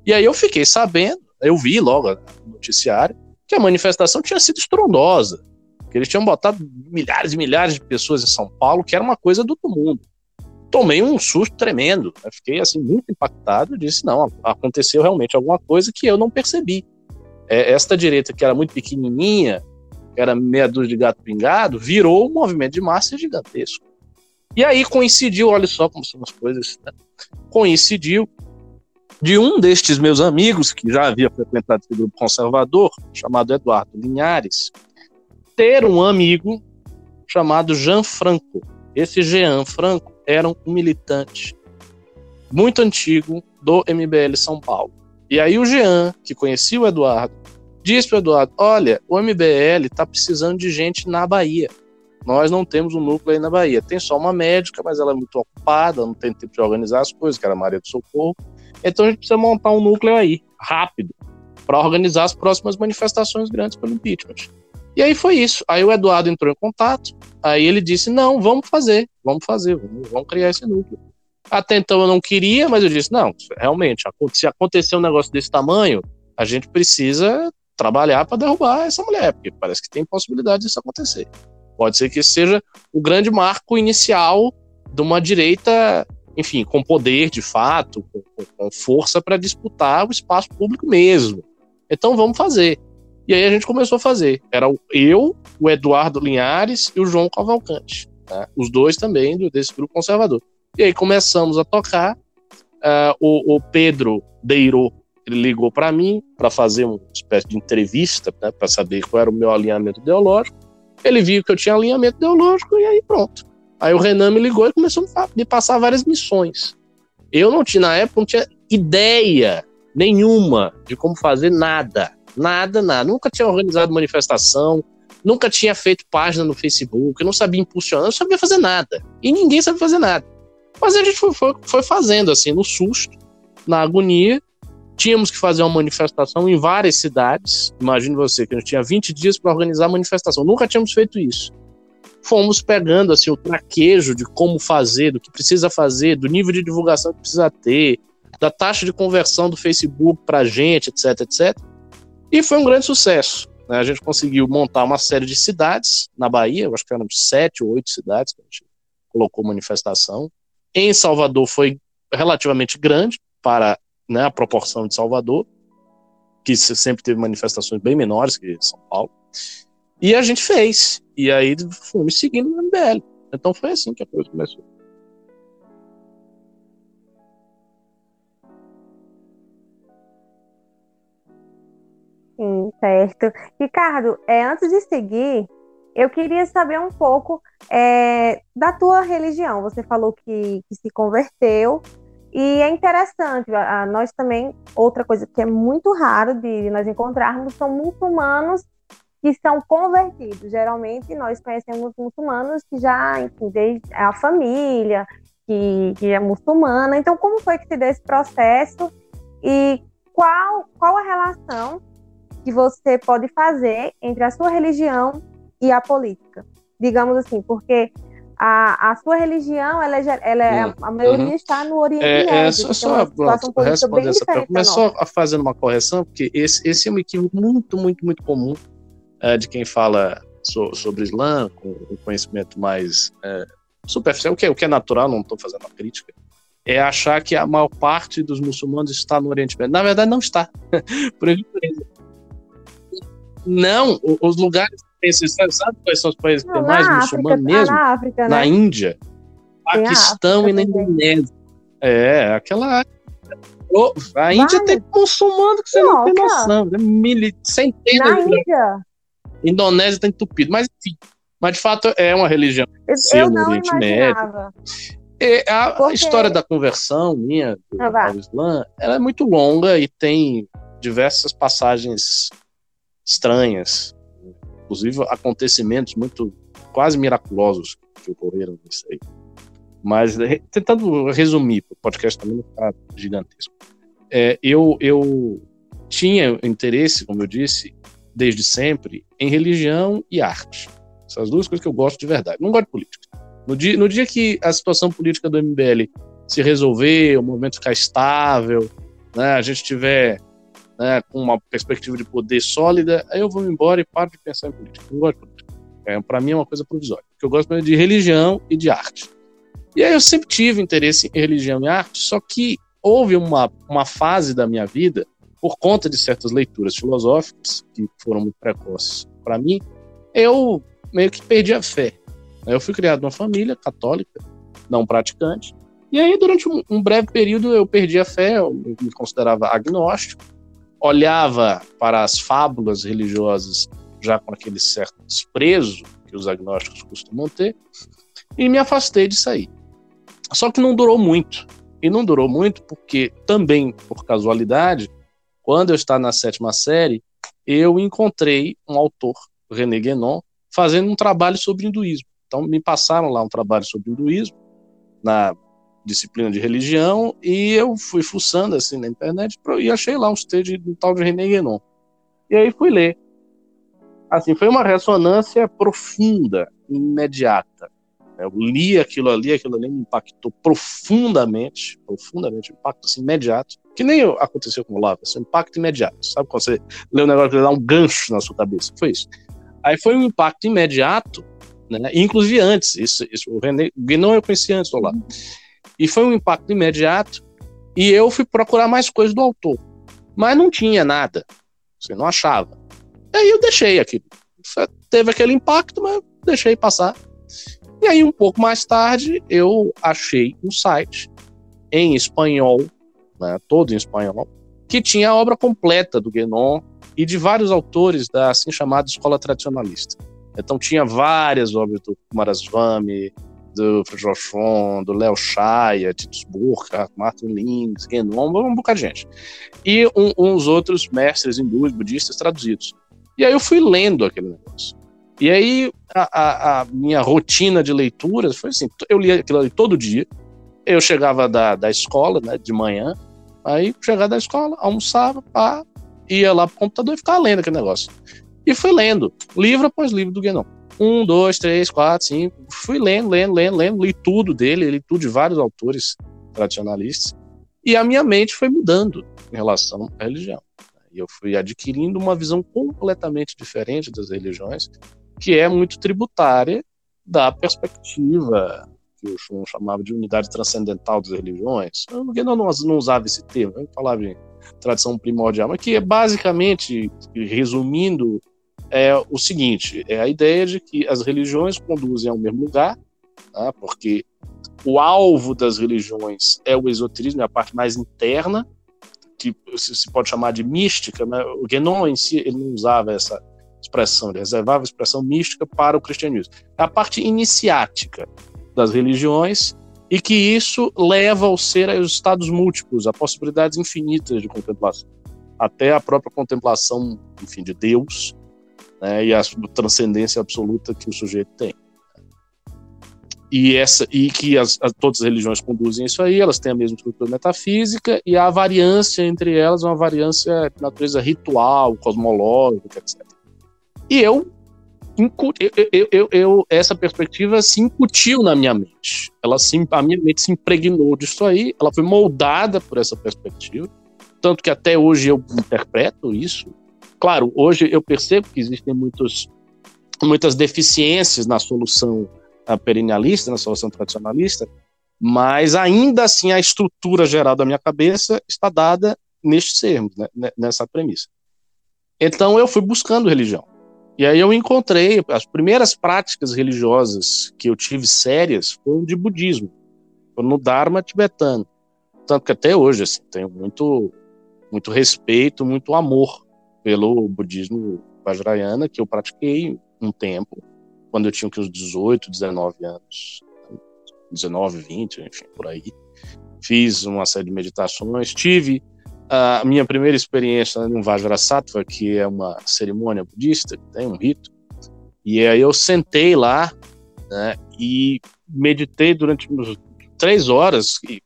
Speaker 2: E aí eu fiquei sabendo, eu vi logo no noticiário, que a manifestação tinha sido estrondosa. Que eles tinham botado milhares e milhares de pessoas em São Paulo, que era uma coisa do outro mundo. Tomei um susto tremendo. Eu fiquei assim muito impactado. Disse: não, aconteceu realmente alguma coisa que eu não percebi. É, esta direita, que era muito pequenininha, que era meia dúzia de gato pingado, virou um movimento de massa gigantesco. E aí coincidiu, olha só como são as coisas, né? coincidiu de um destes meus amigos, que já havia frequentado esse grupo conservador, chamado Eduardo Linhares, ter um amigo chamado Jean Franco. Esse Jean Franco era um militante muito antigo do MBL São Paulo. E aí o Jean, que conhecia o Eduardo, disse para o Eduardo: Olha, o MBL está precisando de gente na Bahia. Nós não temos um núcleo aí na Bahia. Tem só uma médica, mas ela é muito ocupada, não tem tempo de organizar as coisas, que era a Maria do Socorro. Então a gente precisa montar um núcleo aí, rápido, para organizar as próximas manifestações grandes pelo impeachment. E aí foi isso. Aí o Eduardo entrou em contato, aí ele disse: não, vamos fazer, vamos fazer, vamos, vamos criar esse núcleo. Até então eu não queria, mas eu disse: não, realmente, se acontecer um negócio desse tamanho, a gente precisa trabalhar para derrubar essa mulher, porque parece que tem possibilidade disso acontecer. Pode ser que esse seja o grande marco inicial de uma direita, enfim, com poder de fato, com, com força para disputar o espaço público mesmo. Então vamos fazer. E aí a gente começou a fazer. Era eu, o Eduardo Linhares e o João Cavalcante. Né? Os dois também desse grupo conservador. E aí começamos a tocar. Uh, o, o, Pedro Deiro ele ligou para mim para fazer uma espécie de entrevista, né, para saber qual era o meu alinhamento ideológico. Ele viu que eu tinha alinhamento ideológico e aí pronto. Aí o Renan me ligou e começou a me passar várias missões. Eu não tinha, na época, não tinha ideia nenhuma de como fazer nada. Nada, nada. Nunca tinha organizado manifestação, nunca tinha feito página no Facebook, não sabia impulsionar, não sabia fazer nada. E ninguém sabia fazer nada. Mas a gente foi, foi, foi fazendo, assim, no susto, na agonia. Tínhamos que fazer uma manifestação em várias cidades. Imagine você que a gente tinha 20 dias para organizar a manifestação. Nunca tínhamos feito isso. Fomos pegando assim, o traquejo de como fazer, do que precisa fazer, do nível de divulgação que precisa ter, da taxa de conversão do Facebook para a gente, etc, etc e foi um grande sucesso. Né? A gente conseguiu montar uma série de cidades na Bahia, eu acho que eram sete ou oito cidades que a gente colocou manifestação. Em Salvador foi relativamente grande para né, a proporção de Salvador, que sempre teve manifestações bem menores que São Paulo. E a gente fez. E aí fomos seguindo no MBL. Então foi assim que a coisa começou.
Speaker 1: Sim, certo. Ricardo, é, antes de seguir, eu queria saber um pouco é, da tua religião. Você falou que, que, se converteu e é interessante. Nós também, outra coisa que é muito raro de nós encontrarmos são muçulmanos que são convertidos. Geralmente nós conhecemos muçulmanos que já, enfim, desde a família, que, que é muçulmana. Então, como foi que se deu esse processo e qual, qual a relação que você pode fazer entre a sua religião e a política. Digamos assim, porque a, a sua religião, ela, é, ela é, a maioria uhum. está no Oriente é,
Speaker 2: Médio. É, só, só responder essa pergunta, mas só fazendo uma correção, porque esse, esse é um equívoco muito, muito, muito comum é, de quem fala so, sobre Islã, com um conhecimento mais é, superficial, o que, é, o que é natural, não estou fazendo uma crítica, é achar que a maior parte dos muçulmanos está no Oriente Médio. Na verdade, não está. Por exemplo, não, os lugares. Sabe quais são os países que tem mais muçulmano mesmo? Na, África, né? na Índia. Paquistão e na Indonésia. É, aquela. A Índia tem muçulmano que você não, não tem noção. É mil, centenas
Speaker 1: Na Índia?
Speaker 2: Indonésia tá entupido. Mas enfim. Mas de fato é uma religião.
Speaker 1: Eu, eu não Oriente imaginava.
Speaker 2: Médio. É, a, Porque... história da conversão minha do, ah, Islã, ela é muito longa e tem diversas passagens estranhas, inclusive acontecimentos muito quase miraculosos que ocorreram nisso aí. Mas tentando resumir, o podcast também está gigantesco. É, eu, eu tinha interesse, como eu disse, desde sempre, em religião e arte. Essas duas coisas que eu gosto de verdade. Não gosto de política. No dia, no dia que a situação política do MBL se resolver, o movimento ficar estável, né, a gente tiver né, com uma perspectiva de poder sólida, aí eu vou embora e paro de pensar em política. Não gosto de política. É, para mim é uma coisa provisória. Porque eu gosto de religião e de arte. E aí eu sempre tive interesse em religião e arte, só que houve uma, uma fase da minha vida, por conta de certas leituras filosóficas, que foram muito precoces para mim, eu meio que perdi a fé. Eu fui criado numa família católica, não praticante, e aí durante um, um breve período eu perdi a fé, eu me considerava agnóstico, olhava para as fábulas religiosas já com aquele certo desprezo que os agnósticos costumam ter, e me afastei disso aí. Só que não durou muito. E não durou muito porque, também por casualidade, quando eu estava na sétima série, eu encontrei um autor, René Guénon, fazendo um trabalho sobre hinduísmo. Então me passaram lá um trabalho sobre hinduísmo na disciplina de religião e eu fui fuçando assim na internet e achei lá um textos do tal de René Guénon. E aí fui ler. Assim, foi uma ressonância profunda, imediata. Eu li aquilo ali, aquilo ali me impactou profundamente, profundamente, impacto assim, imediato, que nem aconteceu com o Lava, assim, impacto imediato. Sabe quando você lê um negócio que dá um gancho na sua cabeça? Foi isso. Aí foi um impacto imediato, né? Inclusive antes, isso, isso o René Guénon eu conheci antes do Olavo. E foi um impacto imediato, e eu fui procurar mais coisas do autor. Mas não tinha nada. Você não achava. Aí eu deixei aquilo. Teve aquele impacto, mas deixei passar. E aí, um pouco mais tarde, eu achei um site em espanhol, né, todo em espanhol, que tinha a obra completa do Guénon e de vários autores da assim chamada escola tradicionalista. Então tinha várias obras do Maraswamy, do Friedrich do Léo Shaya, Titus Burkhardt, Martin Lins, Guénon, um bocado de gente. E um, uns outros mestres hindus, budistas traduzidos. E aí eu fui lendo aquele negócio. E aí a, a, a minha rotina de leituras foi assim, eu lia aquilo ali todo dia, eu chegava da, da escola, né, de manhã, aí chegava da escola, almoçava, pá, ia lá pro computador e ficava lendo aquele negócio. E fui lendo, livro após livro do Guénon. Um, dois, três, quatro, cinco. Fui lendo, lendo, lendo, lendo, li tudo dele, li tudo de vários autores tradicionalistas. E a minha mente foi mudando em relação à religião. E eu fui adquirindo uma visão completamente diferente das religiões, que é muito tributária da perspectiva que o Schum chamava de unidade transcendental das religiões. O Guénon não, não usava esse termo, ele falava em tradição primordial, mas que é basicamente, resumindo, é o seguinte: é a ideia de que as religiões conduzem ao mesmo lugar, tá? porque o alvo das religiões é o esoterismo, é a parte mais interna, que se pode chamar de mística. Né? O Guénon em si ele não usava essa expressão, ele reservava a expressão mística para o cristianismo. É a parte iniciática das religiões e que isso leva ao ser aos estados múltiplos, a possibilidades infinitas de contemplação, até a própria contemplação, enfim, de Deus, né, e a transcendência absoluta que o sujeito tem. E, essa, e que as, as, todas as religiões conduzem isso aí, elas têm a mesma estrutura metafísica, e a variância entre elas é uma variância de natureza ritual, cosmológica, etc. E eu, eu, eu, eu, essa perspectiva se incutiu na minha mente. Ela se, a minha mente se impregnou disso aí, ela foi moldada por essa perspectiva, tanto que até hoje eu interpreto isso Claro, hoje eu percebo que existem muitos, muitas deficiências na solução perennialista, na solução tradicionalista, mas ainda assim a estrutura geral da minha cabeça está dada nestes termos, né, nessa premissa. Então eu fui buscando religião. E aí eu encontrei as primeiras práticas religiosas que eu tive sérias foram de budismo. no Dharma tibetano. Tanto que até hoje assim, tenho muito, muito respeito, muito amor pelo budismo Vajrayana, que eu pratiquei um tempo, quando eu tinha uns 18, 19 anos. 19, 20, enfim, por aí. Fiz uma série de meditações, tive a minha primeira experiência no Vajrasattva, que é uma cerimônia budista, tem um rito, e aí eu sentei lá né, e meditei durante três horas, e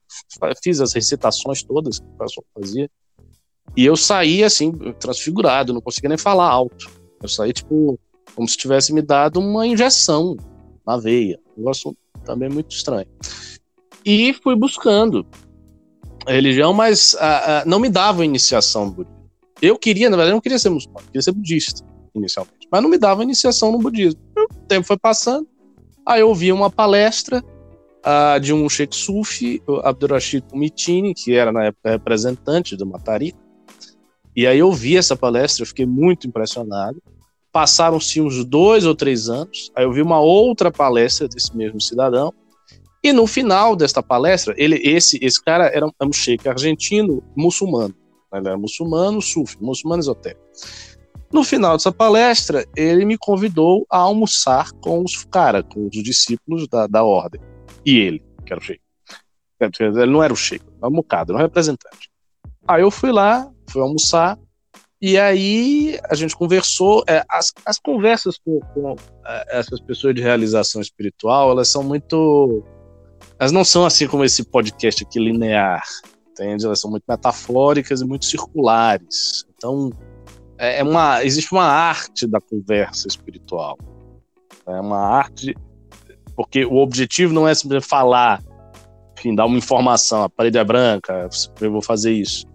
Speaker 2: fiz as recitações todas que o pessoal fazia, e eu saí assim, transfigurado, não conseguia nem falar alto. Eu saí, tipo, como se tivesse me dado uma injeção na veia. Um negócio também muito estranho. E fui buscando a religião, mas uh, uh, não me dava iniciação no budismo. Eu queria, na verdade, eu não queria ser muçulmano, queria ser budista, inicialmente. Mas não me dava iniciação no budismo. O tempo foi passando, aí eu ouvi uma palestra uh, de um Sheikh Sufi, Abdurrashid Kumitini, que era na época representante do Matari. E aí eu vi essa palestra, eu fiquei muito impressionado. Passaram-se uns dois ou três anos, aí eu vi uma outra palestra desse mesmo cidadão, e no final desta palestra, ele, esse, esse cara era um, um sheik argentino muçulmano. Ele era muçulmano, sufi, muçulmano esotérico. No final dessa palestra, ele me convidou a almoçar com os cara, com os discípulos da, da ordem. E ele, que era o sheik. Ele não era o sheik, era um bocado, era um representante. Aí eu fui lá, fui almoçar, e aí a gente conversou. É, as, as conversas com, com é, essas pessoas de realização espiritual, elas são muito elas não são assim como esse podcast aqui linear, entende? Elas são muito metafóricas e muito circulares. Então, é, é uma, existe uma arte da conversa espiritual. É uma arte, porque o objetivo não é simplesmente falar, enfim, dar uma informação, a parede é branca, eu vou fazer isso.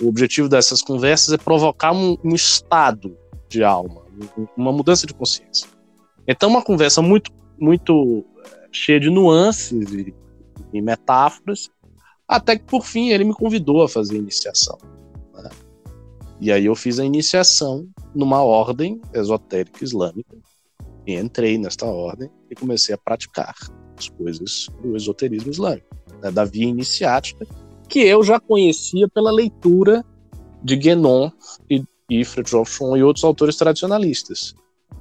Speaker 2: O objetivo dessas conversas é provocar um, um estado de alma, uma mudança de consciência. Então, uma conversa muito, muito é, cheia de nuances e em metáforas, até que por fim ele me convidou a fazer a iniciação. Né? E aí eu fiz a iniciação numa ordem esotérica islâmica, e entrei nesta ordem e comecei a praticar as coisas do esoterismo islâmico, né? da via iniciática, que eu já conhecia pela leitura de Guénon e, e Fridtjof e outros autores tradicionalistas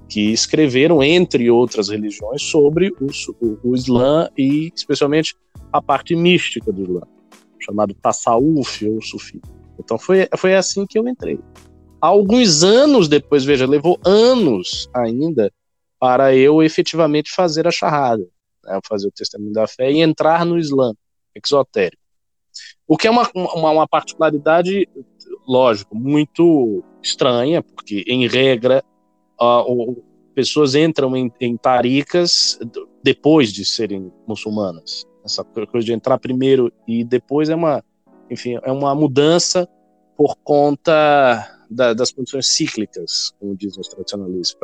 Speaker 2: que escreveram, entre outras religiões, sobre o, o, o Islã e, especialmente, a parte mística do Islã, chamado Tasawuf ou Sufi. Então foi, foi assim que eu entrei. Alguns anos depois, veja, levou anos ainda para eu efetivamente fazer a charrada, né, fazer o testemunho da fé e entrar no Islã exotérico. O que é uma, uma, uma particularidade, lógico, muito estranha, porque, em regra, uh, pessoas entram em, em taricas depois de serem muçulmanas. Essa coisa de entrar primeiro e depois é uma, enfim, é uma mudança por conta da, das condições cíclicas, como dizem os tradicionalistas,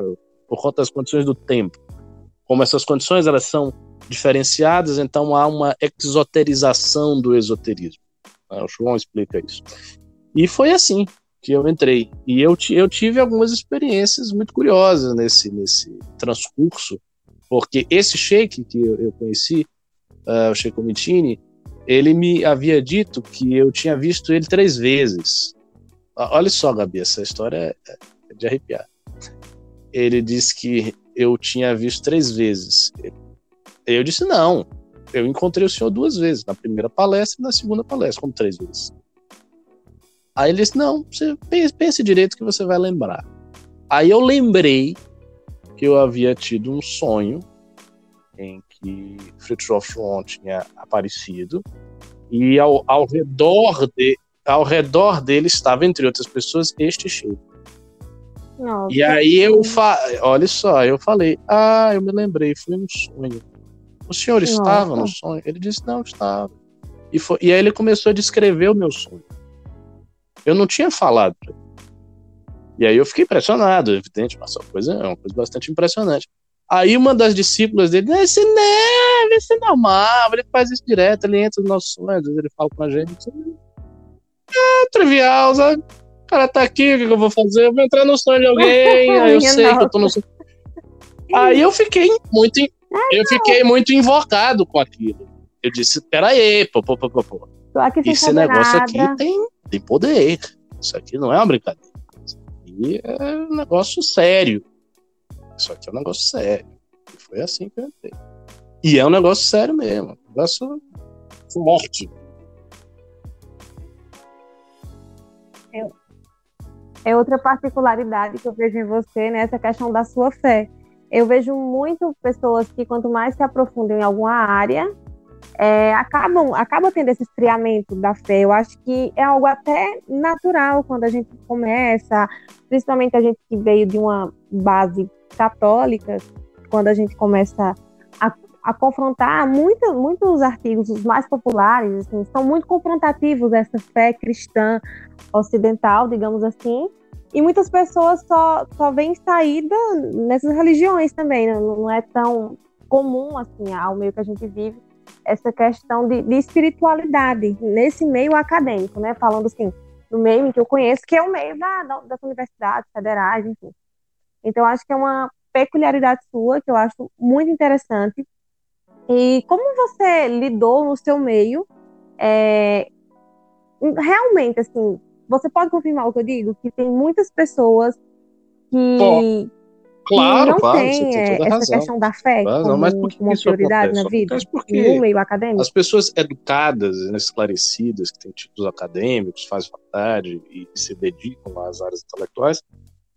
Speaker 2: por conta das condições do tempo. Como essas condições elas são diferenciadas, então há uma exoterização do esoterismo. Ah, o João explica isso. E foi assim que eu entrei. E eu, eu tive algumas experiências muito curiosas nesse, nesse transcurso, porque esse sheik que eu, eu conheci, uh, o Sheikh Omitini, ele me havia dito que eu tinha visto ele três vezes. Olha só, Gabi, essa história é, é de arrepiar. Ele disse que eu tinha visto três vezes. Eu disse, não, eu encontrei o senhor duas vezes, na primeira palestra e na segunda palestra, como três vezes. Aí ele disse, não, você pense, pense direito que você vai lembrar. Aí eu lembrei que eu havia tido um sonho em que Fritjof Schwann tinha aparecido e ao, ao, redor de, ao redor dele estava, entre outras pessoas, este Sheik. E aí eu fa... olha só, eu falei, ah, eu me lembrei, foi um sonho. O senhor Nossa. estava no sonho? Ele disse, não, estava. E, foi... e aí ele começou a descrever o meu sonho. Eu não tinha falado. E aí eu fiquei impressionado, evidente, mas é uma coisa, é uma coisa bastante impressionante. Aí uma das discípulas dele, esse neve, esse é normal, ele faz isso direto, ele entra nos nossos sonhos, ele fala com a gente. É trivial, sabe? O cara tá aqui, o que eu vou fazer? Eu vou entrar no sonho de alguém, aí eu sei que eu tô no sonho. Aí eu fiquei muito, eu fiquei muito invocado com aquilo. Eu disse, peraí, pô, pô, pô, pô, pô. Esse negócio nada. aqui tem, tem poder. Isso aqui não é uma brincadeira. Isso aqui é um negócio sério. Isso aqui é um negócio sério. E foi assim que eu entrei. E é um negócio sério mesmo. Um negócio forte.
Speaker 1: É, é outra particularidade que eu vejo em você, né? Essa questão da sua fé. Eu vejo muito pessoas que, quanto mais se aprofundam em alguma área, é, acabam, acabam tendo esse esfriamento da fé. Eu acho que é algo até natural quando a gente começa, principalmente a gente que veio de uma base católica, quando a gente começa a, a confrontar muito, muitos artigos, os mais populares, assim, são muito confrontativos essa fé cristã ocidental, digamos assim, e muitas pessoas só, só veem saída nessas religiões também, né? não é tão comum assim ao meio que a gente vive essa questão de, de espiritualidade nesse meio acadêmico, né? Falando assim, no meio que eu conheço, que é o meio da, das universidades federais, enfim. Então, acho que é uma peculiaridade sua que eu acho muito interessante. E como você lidou no seu meio, é, realmente, assim, você pode confirmar o que eu digo? Que tem muitas pessoas que,
Speaker 2: Claro, não
Speaker 1: claro, essa razão. questão da fé claro, como mas por que uma prioridade acontece? na vida,
Speaker 2: porque
Speaker 1: no meio acadêmico?
Speaker 2: As pessoas educadas, esclarecidas, que têm títulos acadêmicos, fazem faculdade e se dedicam às áreas intelectuais,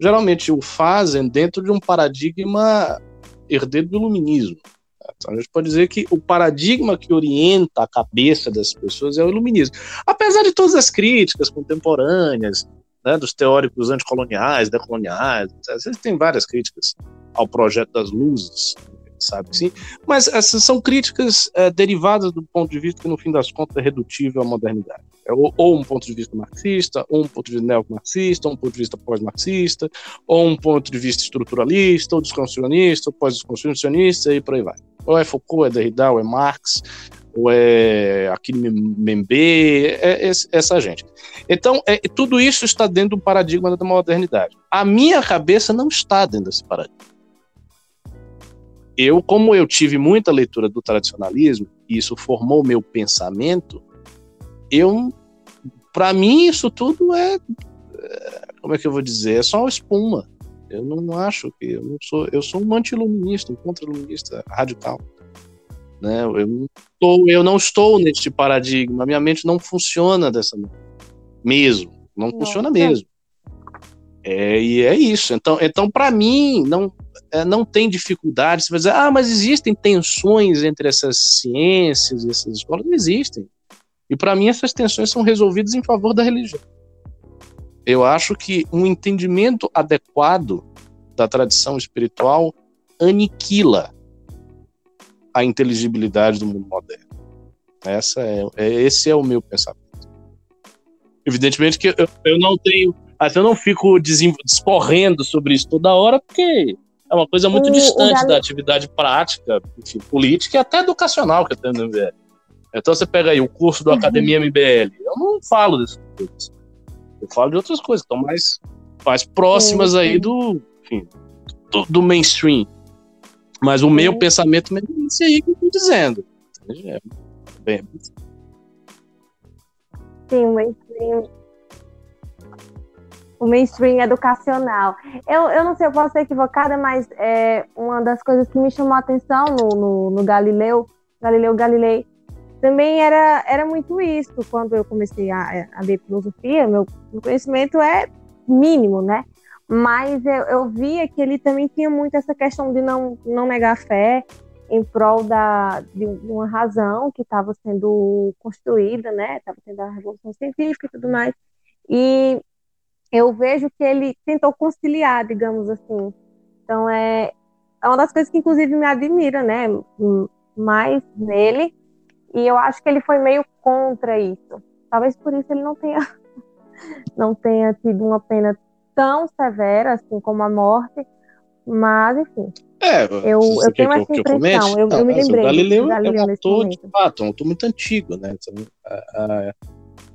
Speaker 2: geralmente o fazem dentro de um paradigma herdeiro do iluminismo. A gente pode dizer que o paradigma que orienta a cabeça das pessoas é o iluminismo. Apesar de todas as críticas contemporâneas, né, dos teóricos anticoloniais, decoloniais. Existem várias críticas ao projeto das luzes, sabe sim, mas essas são críticas é, derivadas do ponto de vista que, no fim das contas, é redutível à modernidade. É ou, ou, um ponto de vista marxista, ou um ponto de vista neomarxista, ou um ponto de vista pós-marxista, ou um ponto de vista estruturalista, ou desconstrucionista, ou pós-desconstrucionista, e por aí vai. Ou é Foucault, é Derrida, ou é Marx, ou é aquele Membe, é, é essa gente. Então, é, tudo isso está dentro do paradigma da modernidade. A minha cabeça não está dentro desse paradigma. Eu, como eu tive muita leitura do tradicionalismo, e isso formou meu pensamento, eu, para mim, isso tudo é, é, como é que eu vou dizer, é só espuma. Eu não acho que eu não sou, eu sou um anti-iluminista, um contra-iluminista radical. Né? Eu, não estou, eu não estou neste paradigma, minha mente não funciona dessa maneira. Mesmo. Não funciona mesmo. É, e é isso. Então, então para mim, não, é, não tem dificuldade. Você vai dizer, ah, mas existem tensões entre essas ciências e essas escolas? Não existem. E para mim, essas tensões são resolvidas em favor da religião. Eu acho que um entendimento adequado da tradição espiritual aniquila a inteligibilidade do mundo moderno. Essa é, é, esse é o meu pensamento. Evidentemente que eu, eu não tenho. Eu não fico discorrendo sobre isso toda hora, porque é uma coisa muito o, distante o da atividade prática, enfim, política e até educacional que eu tenho no MBL. Então você pega aí o curso do uhum. Academia MBL. Eu não falo dessas coisas. Eu falo de outras coisas, que estão mais, mais próximas uhum. aí do, enfim, do, do mainstream. Mas o meu pensamento é esse aí que eu estou dizendo. É bem...
Speaker 1: Sim, o mainstream. O mainstream educacional. Eu, eu não sei, eu posso ser equivocada, mas é, uma das coisas que me chamou a atenção no, no, no Galileu, Galileu Galilei, também era, era muito isso. Quando eu comecei a, a ler filosofia, meu, conhecimento é mínimo, né? mas eu, eu via que ele também tinha muito essa questão de não, não negar fé em prol da, de uma razão que estava sendo construída, né? Estava tendo a revolução científica e tudo mais. E eu vejo que ele tentou conciliar, digamos assim. Então é, é uma das coisas que inclusive me admira, né? Mais nele. E eu acho que ele foi meio contra isso. Talvez por isso ele não tenha não tenha tido uma pena tão severa assim como a morte, mas enfim.
Speaker 2: É,
Speaker 1: eu, eu tenho essa impressão, eu, eu, me lembrei.
Speaker 2: O Galileu, Galileu é um autor, de fato, um autor muito antigo, né? A, a,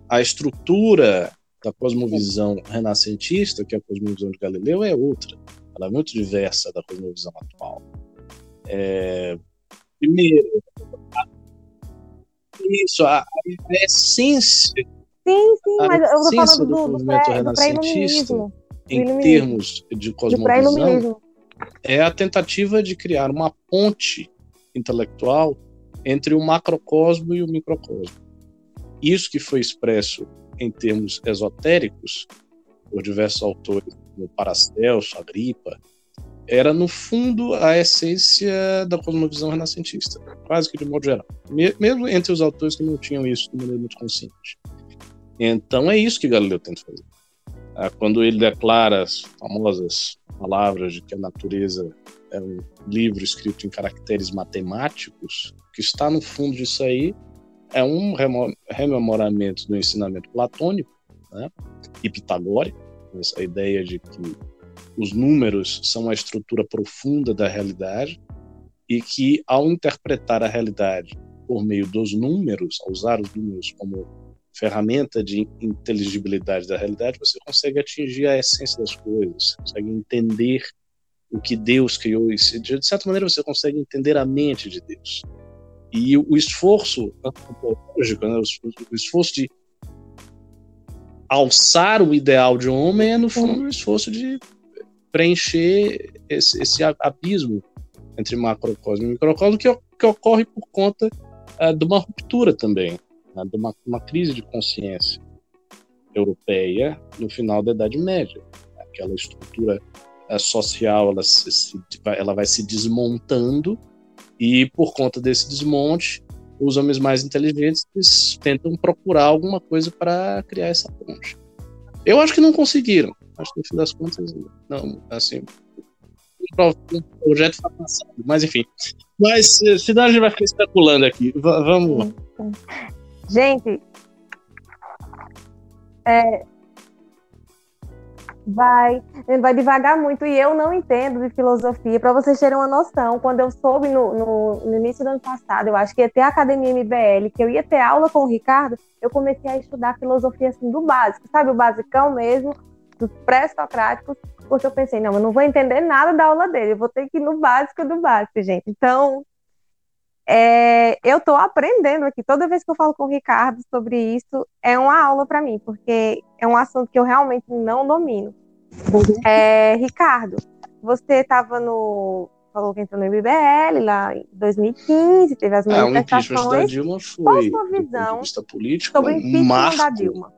Speaker 2: a estrutura da cosmovisão renascentista, que é a cosmovisão de Galileu, é outra. Ela é muito diversa da cosmovisão atual. É, primeiro, isso, a, a essência.
Speaker 1: Sim, sim, mas eu tô falando do, do, pré, do pré-iluminismo.
Speaker 2: Em termos de cosmovisão, é a tentativa de criar uma ponte intelectual entre o macrocosmo e o microcosmo. Isso que foi expresso em termos esotéricos por diversos autores, como Paracelso, Agripa, era no fundo a essência da cosmovisão renascentista, quase que de modo geral, mesmo entre os autores que não tinham isso de maneira muito consciente. Então é isso que Galileu tenta fazer. Ah, quando ele declara as famosas palavras de que a natureza é um livro escrito em caracteres matemáticos, o que está no fundo disso aí é um rememoramento do ensinamento platônico né, e pitagórico, essa ideia de que os números são a estrutura profunda da realidade e que, ao interpretar a realidade por meio dos números, ao usar os números como ferramenta de inteligibilidade da realidade, você consegue atingir a essência das coisas, consegue entender o que Deus criou e de certa maneira você consegue entender a mente de Deus. E o esforço antropológico, né, o esforço de alçar o ideal de um homem é no fundo o esforço de preencher esse, esse abismo entre macrocosmo e microcosmo que, que ocorre por conta uh, de uma ruptura também, né, de uma, uma, crise de consciência europeia no final da Idade Média. Aquela estrutura uh, social ela, se, se, ela vai se desmontando e por conta desse desmonte os homens mais inteligentes tentam procurar alguma coisa para criar essa ponte. Eu acho que não conseguiram. Que no fim das contas, não, assim, o projeto fracassado, mas enfim. Mas senão a gente vai ficar especulando aqui. V vamos.
Speaker 1: Gente, é, vai, vai devagar muito e eu não entendo de filosofia. Para vocês terem uma noção, quando eu soube no, no, no, início do ano passado, eu acho que ia ter a Academia MBL, que eu ia ter aula com o Ricardo, eu comecei a estudar filosofia assim do básico, sabe? O basicão mesmo dos pré-socráticos, porque eu pensei, não, eu não vou entender nada da aula dele, eu vou ter que ir no básico do básico, gente. Então, é, eu estou aprendendo aqui. Toda vez que eu falo com o Ricardo sobre isso, é uma aula para mim, porque é um assunto que eu realmente não domino. Uhum. É, Ricardo, você estava no. Falou que entrou no MBL lá em 2015, teve as manifestações.
Speaker 2: É, o da Dilma foi, Qual sua visão político, sobre o impeachment da Dilma?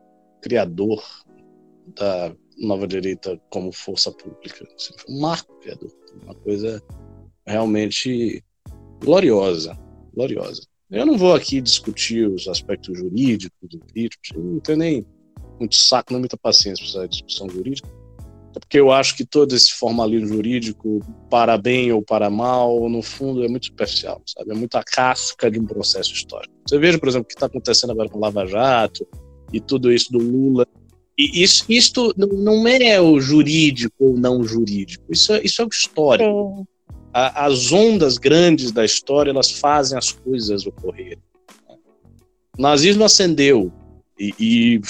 Speaker 2: criador da nova direita como força pública. Assim, um marco uma coisa realmente gloriosa, gloriosa. Eu não vou aqui discutir os aspectos jurídicos do impeachment, não tenho nem muito saco, nem muita paciência para essa discussão jurídica, é porque eu acho que todo esse formalismo jurídico, para bem ou para mal, no fundo é muito superficial, sabe? É muita casca de um processo histórico. Você veja, por exemplo, o que está acontecendo agora com o Lava Jato e tudo isso do Lula e isso, isto não é o jurídico ou não jurídico, isso é, isso é o histórico. A, as ondas grandes da história, elas fazem as coisas ocorrerem. O nazismo ascendeu e, e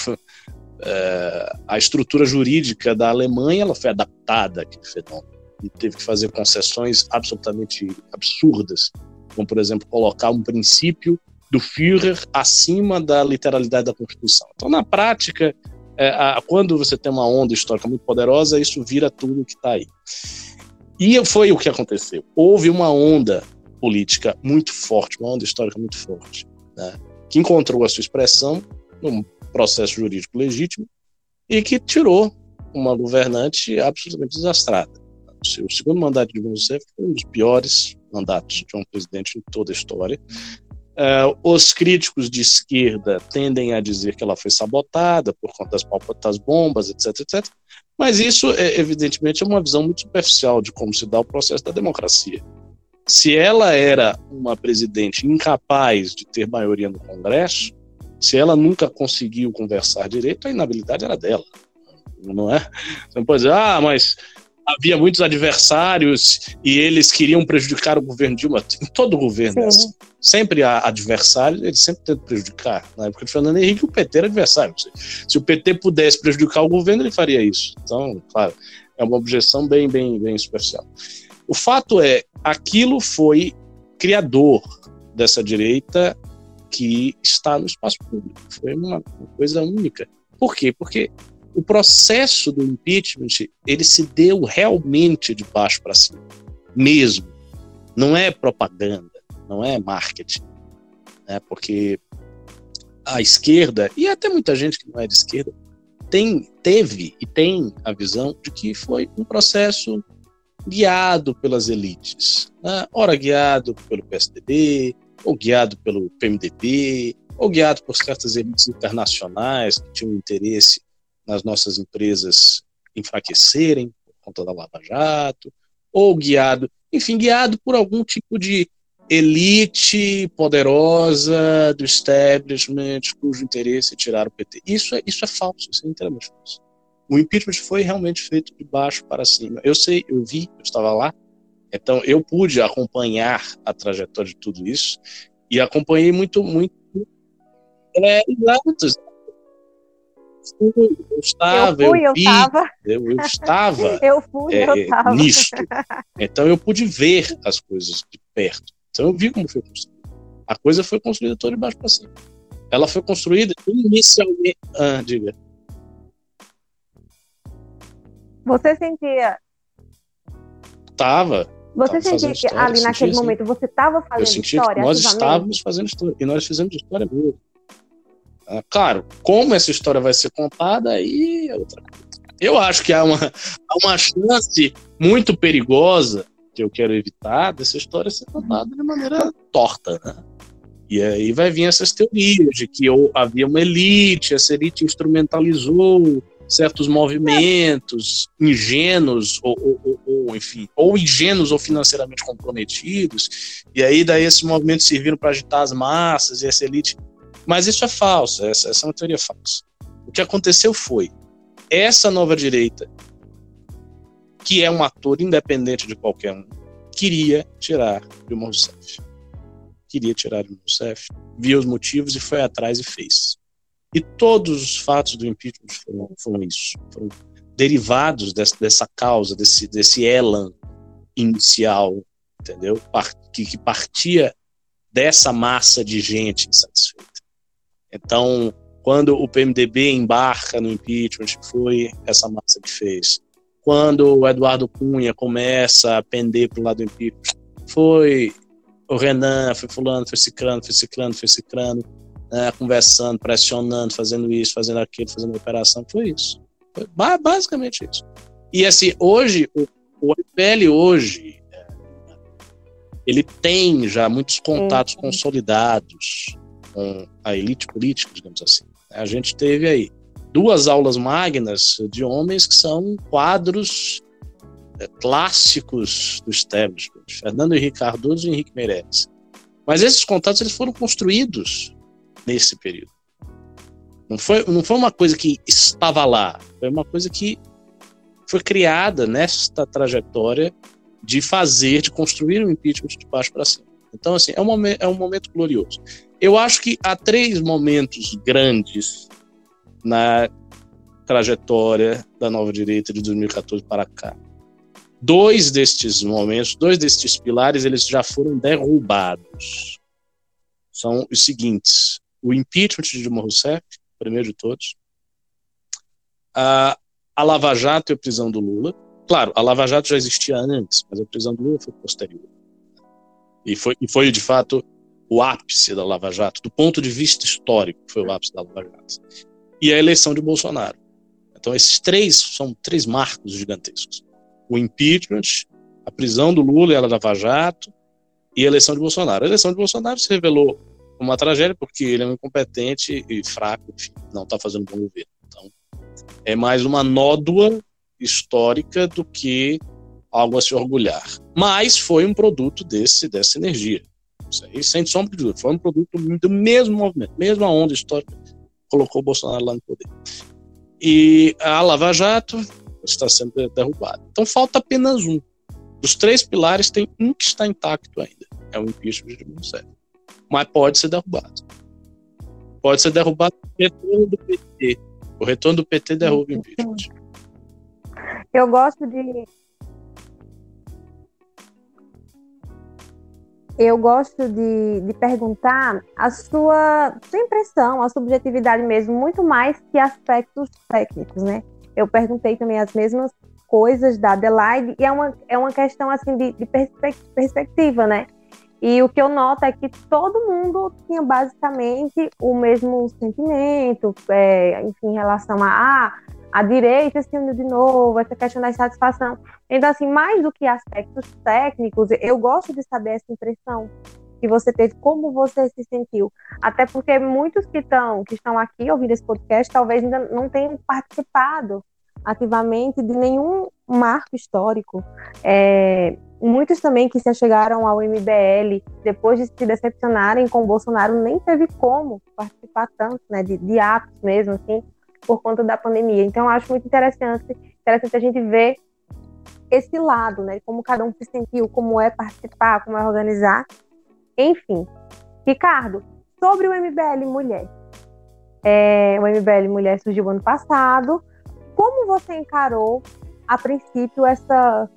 Speaker 2: é, a estrutura jurídica da Alemanha ela foi adaptada àquele fenômeno e teve que fazer concessões absolutamente absurdas, como, por exemplo, colocar um princípio do Führer acima da literalidade da Constituição. Então, na prática, é, a, quando você tem uma onda histórica muito poderosa, isso vira tudo que está aí. E foi o que aconteceu. Houve uma onda política muito forte, uma onda histórica muito forte, né, que encontrou a sua expressão num processo jurídico legítimo e que tirou uma governante absolutamente desastrada. O segundo mandato de Dilma Rousseff foi um dos piores mandatos de um presidente em toda a história. Uh, os críticos de esquerda tendem a dizer que ela foi sabotada por conta das, das bombas, etc, etc. Mas isso, é, evidentemente, é uma visão muito superficial de como se dá o processo da democracia. Se ela era uma presidente incapaz de ter maioria no Congresso, se ela nunca conseguiu conversar direito, a inabilidade era dela. Não é? Você não pode dizer, ah, mas havia muitos adversários e eles queriam prejudicar o governo Dilma. Em todo governo é assim. Sempre há adversários, eles sempre tentam prejudicar. Na época de Fernando Henrique, o PT era adversário. Se o PT pudesse prejudicar o governo, ele faria isso. Então, claro, é uma objeção bem, bem, bem superficial. O fato é, aquilo foi criador dessa direita que está no espaço público. Foi uma coisa única. Por quê? Porque o processo do impeachment ele se deu realmente de baixo para cima, mesmo. Não é propaganda, não é marketing, né? Porque a esquerda e até muita gente que não é de esquerda tem, teve e tem a visão de que foi um processo guiado pelas elites, né? ora guiado pelo PSDB, ou guiado pelo PMDB, ou guiado por certas elites internacionais que tinham interesse nas nossas empresas enfraquecerem por conta da Lava Jato, ou guiado, enfim, guiado por algum tipo de elite poderosa do establishment cujo interesse é tirar o PT. Isso é, isso é falso, isso é inteiramente falso. O impeachment foi realmente feito de baixo para cima. Eu sei, eu vi, eu estava lá, então eu pude acompanhar a trajetória de tudo isso e acompanhei muito, muito. É, exato,
Speaker 1: eu estava, eu, fui, eu, vi,
Speaker 2: eu, eu estava
Speaker 1: eu fui, é, eu
Speaker 2: estava. nisto. Então eu pude ver as coisas de perto. Então eu vi como foi construído. A coisa foi construída toda de baixo para cima. Ela foi construída inicialmente. Ah, diga.
Speaker 1: Você sentia.
Speaker 2: Tava.
Speaker 1: Você sentia que história, ali naquele assim. momento você estava fazendo eu sentia história?
Speaker 2: Que nós estávamos fazendo história. E nós fizemos história mesmo. Ah, claro, como essa história vai ser contada, aí é outra coisa. Eu acho que há uma, há uma chance muito perigosa, que eu quero evitar, dessa história ser contada de maneira torta, né? E aí vai vir essas teorias de que havia uma elite, essa elite instrumentalizou certos movimentos ingênuos ou, ou, ou, enfim, ou ingênuos ou financeiramente comprometidos, e aí daí esses movimentos serviram para agitar as massas e essa elite mas isso é falso, essa, essa é uma teoria falsa. O que aconteceu foi essa nova direita, que é um ator independente de qualquer um, queria tirar Dilma Rousseff. Queria tirar Dilma Rousseff, viu os motivos e foi atrás e fez. E todos os fatos do impeachment foram, foram isso, foram derivados dessa, dessa causa, desse, desse elan inicial, entendeu? Que, que partia dessa massa de gente insatisfeita. Então, quando o PMDB embarca no impeachment, foi essa massa que fez. Quando o Eduardo Cunha começa a pender para o lado do impeachment, foi o Renan, foi fulano, foi ciclano, foi ciclano, foi ciclano, né, conversando, pressionando, fazendo isso, fazendo aquilo, fazendo operação, foi isso. Foi basicamente isso. E assim, hoje, o, o MPL hoje, ele tem já muitos contatos uhum. consolidados com a elite política, digamos assim. A gente teve aí duas aulas magnas de homens que são quadros é, clássicos do establishment, Fernando Henrique Cardoso e Henrique Meirelles. Mas esses contatos eles foram construídos nesse período. Não foi, não foi uma coisa que estava lá, foi uma coisa que foi criada nesta trajetória de fazer, de construir um impeachment de baixo para cima. Então, assim, é um, momento, é um momento glorioso. Eu acho que há três momentos grandes na trajetória da nova direita de 2014 para cá. Dois destes momentos, dois destes pilares, eles já foram derrubados. São os seguintes: o impeachment de Dilma Rousseff, primeiro de todos, a, a Lava Jato e a prisão do Lula. Claro, a Lava Jato já existia antes, mas a prisão do Lula foi posterior. E foi, e foi de fato o ápice da Lava Jato, do ponto de vista histórico, foi o ápice da Lava Jato. E a eleição de Bolsonaro. Então, esses três são três marcos gigantescos: o impeachment, a prisão do Lula e a Lava Jato, e a eleição de Bolsonaro. A eleição de Bolsonaro se revelou uma tragédia porque ele é um incompetente e fraco, enfim, não está fazendo bom governo. Então, é mais uma nódoa histórica do que algo a se orgulhar. Mas foi um produto desse dessa energia. Isso aí, sem sombra de dúvida, foi um produto do mesmo movimento, mesma onda histórica colocou o Bolsonaro lá no poder. E a Lava Jato está sendo derrubada. Então falta apenas um. Dos três pilares, tem um que está intacto ainda. É o impeachment de Rousseff. Mas pode ser derrubado. Pode ser derrubado o retorno do PT. O retorno do PT derruba o impeachment.
Speaker 1: Eu gosto de eu gosto de, de perguntar a sua, sua impressão, a subjetividade mesmo, muito mais que aspectos técnicos, né? Eu perguntei também as mesmas coisas da Adelaide e é uma, é uma questão assim de, de perspectiva, né? E o que eu noto é que todo mundo tinha basicamente o mesmo sentimento, é, enfim, em relação a ah, a direita se uniu de novo, essa questão da insatisfação. Então, assim, mais do que aspectos técnicos, eu gosto de saber essa impressão que você teve, como você se sentiu. Até porque muitos que estão que estão aqui ouvindo esse podcast talvez ainda não tenham participado ativamente de nenhum marco histórico. É, muitos também que se chegaram ao MBL depois de se decepcionarem com o Bolsonaro nem teve como participar tanto, né, de, de atos mesmo, assim, por conta da pandemia. Então, eu acho muito interessante, interessante a gente ver esse lado, né, como cada um se sentiu, como é participar, como é organizar, enfim. Ricardo, sobre o MBL Mulher. É, o MBL Mulher surgiu ano passado. Como você encarou, a princípio, essa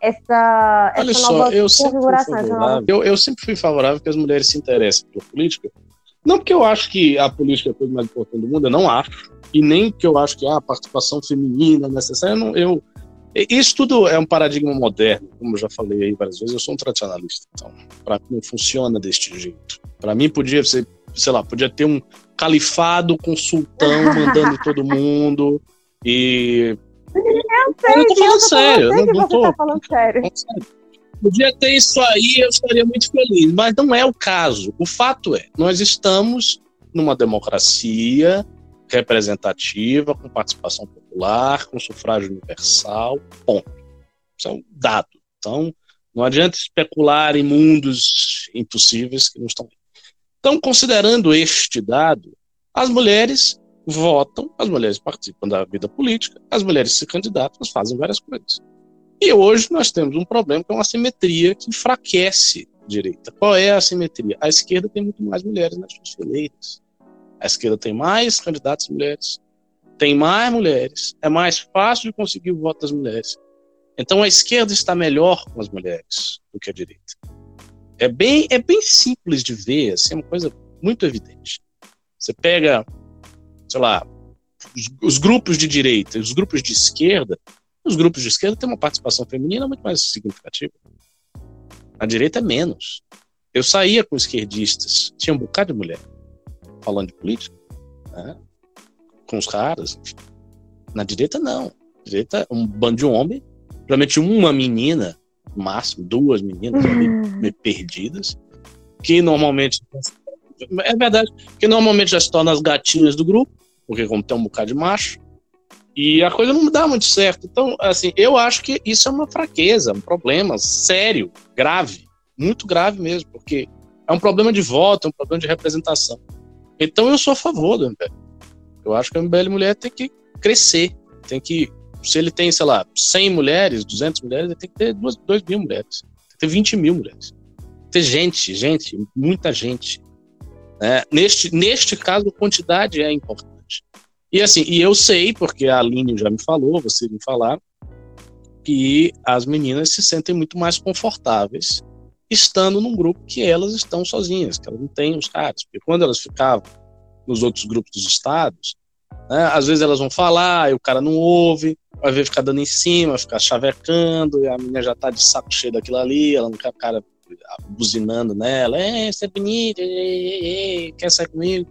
Speaker 1: essa,
Speaker 2: Olha essa só, nova eu configuração. Sempre nova... eu, eu sempre fui favorável que as mulheres se interessem por política. Não porque eu acho que a política é a coisa mais importante do mundo, eu não acho. E nem que eu acho que ah, a participação feminina é necessária. Eu, não, eu isso tudo é um paradigma moderno, como eu já falei aí várias vezes. Eu sou um tradicionalista, então para mim não funciona deste jeito. Para mim podia ser, sei lá, podia ter um califado com sultão mandando todo mundo e
Speaker 1: eu sei, eu tô falando sério. Eu não, não tô, tá falando sério.
Speaker 2: Podia ter isso aí, eu estaria muito feliz, mas não é o caso. O fato é, nós estamos numa democracia representativa, com participação popular, com sufrágio universal, ponto. Isso é um dado. Então, não adianta especular em mundos impossíveis que não estão. Então, considerando este dado, as mulheres votam, as mulheres participam da vida política, as mulheres se candidatam, fazem várias coisas. E hoje nós temos um problema que é uma assimetria que enfraquece a direita. Qual é a assimetria? A esquerda tem muito mais mulheres nas suas fileiras. A esquerda tem mais candidatos mulheres, tem mais mulheres, é mais fácil de conseguir o voto das mulheres. Então a esquerda está melhor com as mulheres do que a direita. É bem, é bem simples de ver, assim, é uma coisa muito evidente. Você pega sei lá, os, os grupos de direita e os grupos de esquerda, os grupos de esquerda têm uma participação feminina muito mais significativa. A direita é menos. Eu saía com esquerdistas, tinha um bocado de mulher falando de política, né? com os caras. Na direita, não. Na direita, um bando de homem, provavelmente uma menina, no máximo, duas meninas ali, meio perdidas, que normalmente. É verdade, que normalmente já se tornam as gatinhas do grupo, porque como tem um bocado de macho, e a coisa não dá muito certo. Então, assim, eu acho que isso é uma fraqueza, um problema sério, grave, muito grave mesmo, porque é um problema de voto, é um problema de representação. Então, eu sou a favor do MBL. Eu acho que o MBL Mulher tem que crescer, tem que, se ele tem, sei lá, 100 mulheres, 200 mulheres, ele tem que ter 2, 2 mil mulheres, tem que ter 20 mil mulheres. Tem gente, gente, muita gente. Né? Neste, neste caso, a quantidade é importante. E assim, e eu sei, porque a Aline já me falou, você me falar, que as meninas se sentem muito mais confortáveis estando num grupo que elas estão sozinhas, que elas não têm os caras. Porque quando elas ficavam nos outros grupos dos estados, né, às vezes elas vão falar e o cara não ouve, vai ver ficar dando em cima, ficar chavecando, e a menina já tá de saco cheio daquilo ali, ela não quer o cara buzinando nela, é, você é bonita, quer sair comigo?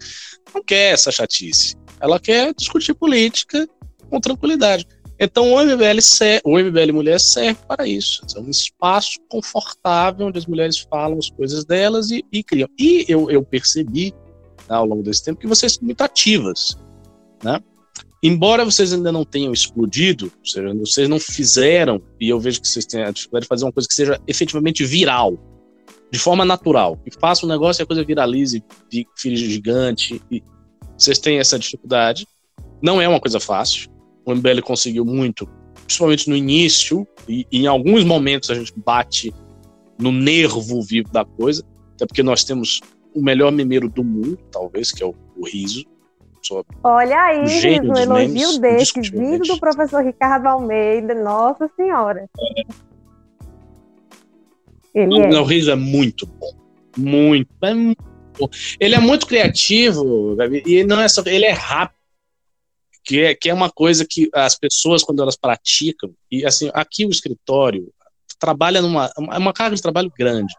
Speaker 2: Não quer essa chatice. Ela quer discutir política com tranquilidade. Então o MBL, serve, o MBL Mulher serve para isso. É um espaço confortável onde as mulheres falam as coisas delas e, e criam. E eu, eu percebi né, ao longo desse tempo que vocês são muito ativas. Né? Embora vocês ainda não tenham explodido, ou seja, vocês não fizeram, e eu vejo que vocês têm a dificuldade de fazer uma coisa que seja efetivamente viral, de forma natural, que faça um negócio e a coisa viralize, fique gigante, vocês têm essa dificuldade. Não é uma coisa fácil. O MBL conseguiu muito, principalmente no início, e, e em alguns momentos a gente bate no nervo vivo da coisa, até porque nós temos o melhor mimeiro do mundo, talvez, que é o, o riso.
Speaker 1: Olha aí, Riso, elogio desse, vindo do professor Ricardo Almeida, nossa senhora.
Speaker 2: Ele é. O Riso é muito bom. Muito, é muito bom. Ele é muito criativo, e não é só. Ele é rápido. Que é, que é uma coisa que as pessoas, quando elas praticam, e assim, aqui o escritório trabalha numa. É uma carga de trabalho grande.